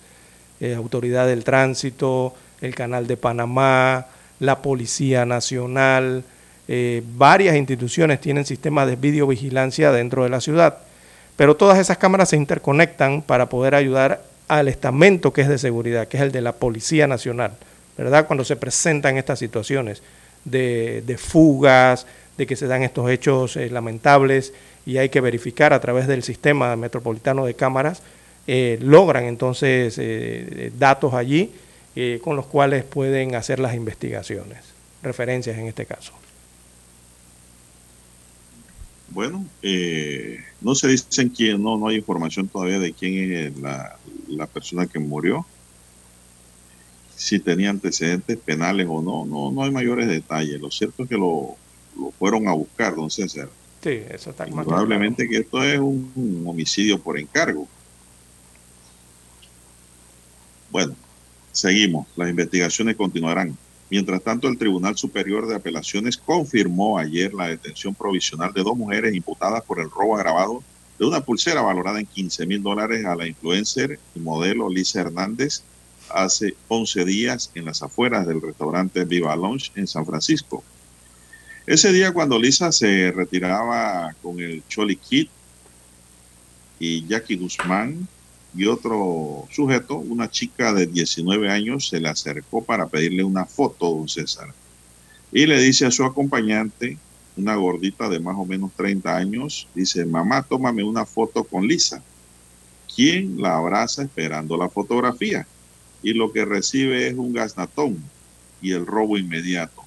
Eh, Autoridad del Tránsito, el Canal de Panamá, la Policía Nacional, eh, varias instituciones tienen sistemas de videovigilancia dentro de la ciudad. Pero todas esas cámaras se interconectan para poder ayudar al estamento que es de seguridad, que es el de la Policía Nacional, ¿verdad? Cuando se presentan estas situaciones de, de fugas, de que se dan estos hechos eh, lamentables y hay que verificar a través del sistema metropolitano de cámaras, eh, logran entonces eh, datos allí eh, con los cuales pueden hacer las investigaciones, referencias en este caso. Bueno, eh, no se dicen quién, no, no hay información todavía de quién es la, la persona que murió. Si tenía antecedentes penales o no, no, no hay mayores detalles. Lo cierto es que lo, lo fueron a buscar, don César. Sí, más Probablemente que esto es un, un homicidio por encargo. Bueno, seguimos. Las investigaciones continuarán. Mientras tanto, el Tribunal Superior de Apelaciones confirmó ayer la detención provisional de dos mujeres imputadas por el robo agravado de una pulsera valorada en 15 mil dólares a la influencer y modelo Lisa Hernández hace 11 días en las afueras del restaurante Viva Lounge en San Francisco. Ese día cuando Lisa se retiraba con el Choli Kid y Jackie Guzmán y otro sujeto, una chica de 19 años, se le acercó para pedirle una foto, don César. Y le dice a su acompañante, una gordita de más o menos 30 años, dice, mamá, tómame una foto con Lisa. ¿Quién la abraza esperando la fotografía? Y lo que recibe es un gasnatón y el robo inmediato.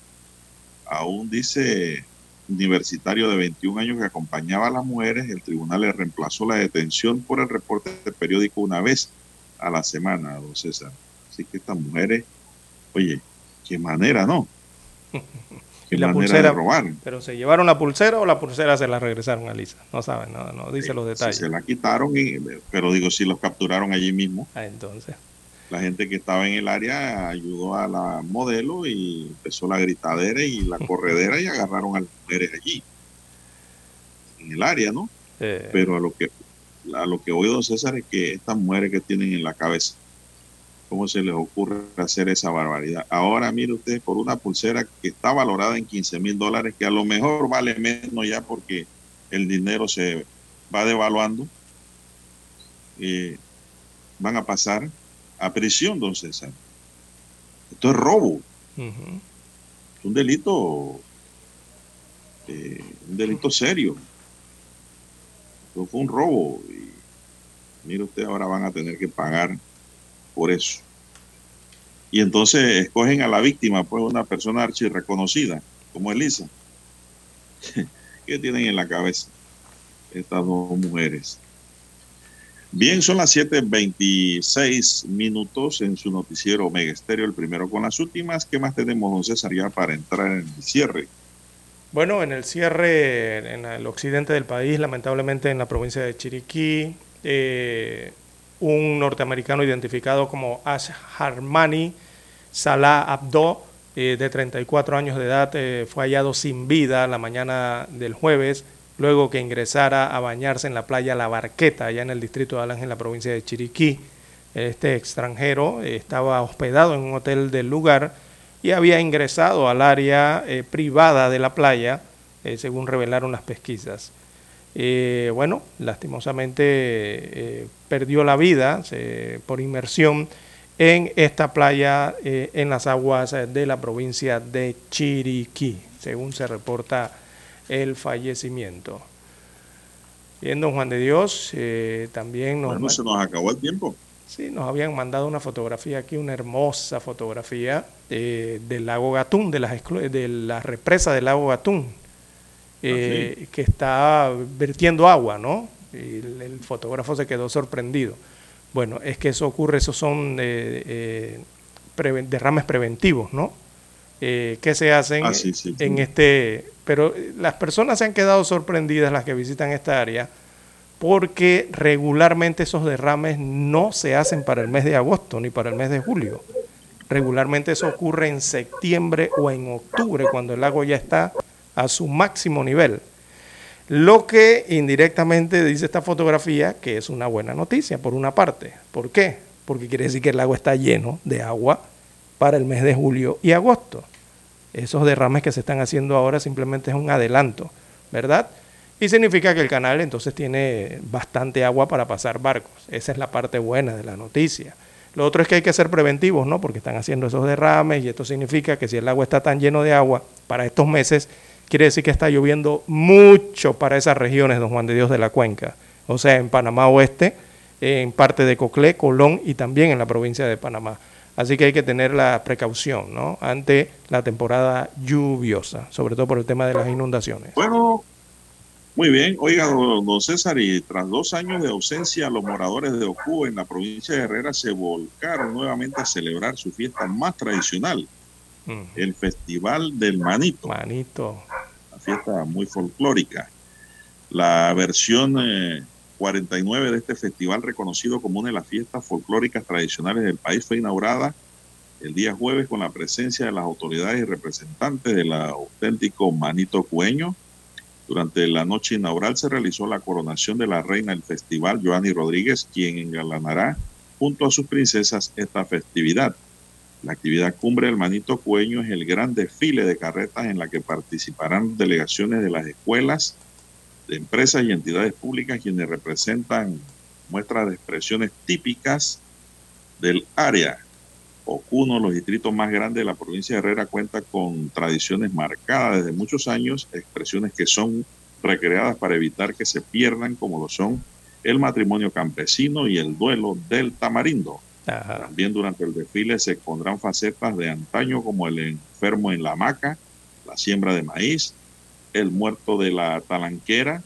Aún dice universitario de 21 años que acompañaba a las mujeres, el tribunal le reemplazó la detención por el reporte del periódico una vez a la semana, don César. Así que estas mujeres, oye, qué manera, ¿no? Qué la manera pulsera, de robar. Pero se llevaron la pulsera o la pulsera se la regresaron a Lisa. No saben, no, no dice los Si detalles. se la quitaron, y- pero digo, si los capturaron allí mismo. Ah, entonces. La gente que estaba en el área ayudó a la modelo y empezó la gritadera y la corredera y agarraron a las mujeres allí. En el área, ¿no? Eh, Pero a lo que a lo que don César es que estas mujeres que tienen en la cabeza, ¿cómo se les ocurre hacer esa barbaridad? Ahora mire usted, por una pulsera que está valorada en 15 mil dólares, que a lo mejor vale menos ya porque el dinero se va devaluando, eh, van a pasar a prisión, don César. Esto es robo, es un delito, eh, un delito serio. Esto fue un robo y mire usted, ahora van a tener que pagar por eso. Y entonces escogen a la víctima, pues una persona archirreconocida, como Elisa. ¿Qué tienen en la cabeza estas dos mujeres? Bien, son las 7.26 minutos en su noticiero Omega Estéreo, el primero con las últimas. ¿Qué más tenemos, don César, para entrar en el cierre? Bueno, en el cierre en el occidente del país, lamentablemente en la provincia de Chiriquí, eh, un norteamericano identificado como Ash Harmani Salah Abdo, eh, de 34 años de edad, eh, fue hallado sin vida la mañana del jueves, luego que ingresara a bañarse en la playa La Barqueta, allá en el distrito de Alange, en la provincia de Chiriquí. Este extranjero estaba hospedado en un hotel del lugar y había ingresado al área eh, privada de la playa, eh, según revelaron las pesquisas. Eh, bueno, lastimosamente perdió la vida por inmersión en esta playa en las aguas de la provincia de Chiriquí, según se reporta el fallecimiento. Bien, don Juan de Dios, eh, también nos... Bueno, se nos acabó el tiempo. Sí, nos habían mandado una fotografía aquí, una hermosa fotografía eh, del lago Gatún, de las, de la represa del lago Gatún, eh, que está vertiendo agua, ¿no? Y el, el fotógrafo se quedó sorprendido. Bueno, es que eso ocurre, esos son eh, eh, preven- derrames preventivos, ¿no? Eh, que se hacen Ah, sí, sí, sí. en este... Pero las personas se han quedado sorprendidas, las que visitan esta área, porque regularmente esos derrames no se hacen para el mes de agosto ni para el mes de julio. Regularmente eso ocurre en septiembre o en octubre, cuando el lago ya está a su máximo nivel. Lo que indirectamente dice esta fotografía que es una buena noticia, por una parte. ¿Por qué? Porque quiere decir que el lago está lleno de agua para el mes de julio y agosto. Esos derrames que se están haciendo ahora simplemente es un adelanto, ¿verdad? Y significa que el canal entonces tiene bastante agua para pasar barcos. Esa es la parte buena de la noticia. Lo otro es que hay que ser preventivos, ¿no? Porque están haciendo esos derrames y esto significa que si el agua está tan lleno de agua para estos meses, quiere decir que está lloviendo mucho para esas regiones, don Juan de Dios de la Cuenca. O sea, en Panamá Oeste, en parte de Coclé, Colón y también en la provincia de Panamá. Así que hay que tener la precaución, ¿no? Ante la temporada lluviosa, sobre todo por el tema de las inundaciones. Bueno, Muy bien, oiga, don César, y tras dos años de ausencia, los moradores de Ocú en la provincia de Herrera se volcaron nuevamente a celebrar su fiesta más tradicional, mm. el Festival del Manito. Manito. La fiesta muy folclórica. La versión 49 eh, de este festival, reconocido como una de las fiestas folclóricas tradicionales del país, fue inaugurada el día jueves con la presencia de las autoridades y representantes del auténtico Manito Cueño durante la noche inaugural se realizó la coronación de la reina del festival, Joanny Rodríguez, quien engalanará junto a sus princesas esta festividad. La actividad cumbre del Manito Cueño es el gran desfile de carretas en la que participarán delegaciones de las escuelas, de empresas y entidades públicas quienes representan muestras de expresiones típicas del área. Ocuno, los distritos más grandes de la provincia de Herrera, cuenta con tradiciones marcadas desde muchos años, expresiones que son recreadas para evitar que se pierdan, como lo son el matrimonio campesino y el duelo del tamarindo. También durante el desfile se pondrán facetas de antaño como el enfermo en la hamaca, la siembra de maíz, el muerto de la talanquera,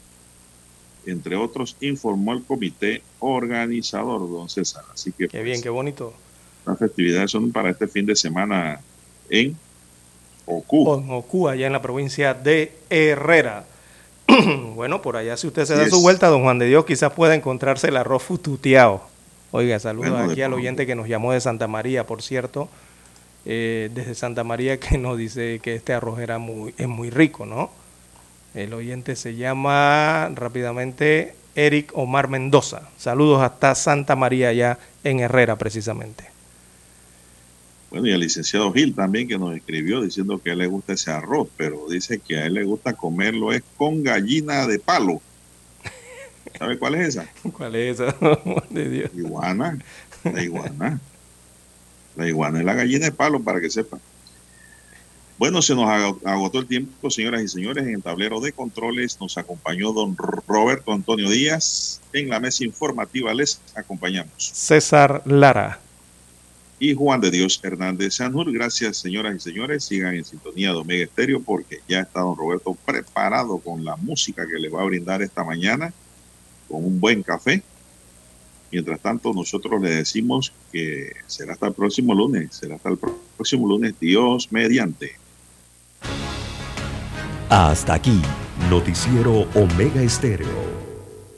entre otros, informó el comité organizador, don César. Así que. Qué bien, pues, qué bonito. Las festividades son para este fin de semana en Ocu. En Ocu, allá en la provincia de Herrera. bueno, por allá si usted se da su vuelta, don Juan de Dios, quizás pueda encontrarse el arroz fututeado. Oiga, saludos aquí al oyente que nos llamó de Santa María, por cierto. Eh, desde Santa María que nos dice que este arroz era muy, es muy rico, ¿no? El oyente se llama rápidamente Eric Omar Mendoza. Saludos hasta Santa María, allá en Herrera, precisamente. Bueno, y el licenciado Gil también que nos escribió diciendo que a él le gusta ese arroz, pero dice que a él le gusta comerlo es con gallina de palo. ¿Sabe cuál es esa? ¿Cuál es esa? de Dios. Iguana. La iguana. La iguana es la gallina de palo, para que sepan. Bueno, se nos agotó el tiempo, señoras y señores. En el tablero de controles nos acompañó don Roberto Antonio Díaz. En la mesa informativa les acompañamos. César Lara y Juan de Dios Hernández Sanur. Gracias, señoras y señores. Sigan en sintonía de Omega Estéreo porque ya está don Roberto preparado con la música que le va a brindar esta mañana, con un buen café. Mientras tanto, nosotros le decimos que será hasta el próximo lunes, será hasta el próximo lunes, Dios mediante. Hasta aquí, Noticiero Omega Estéreo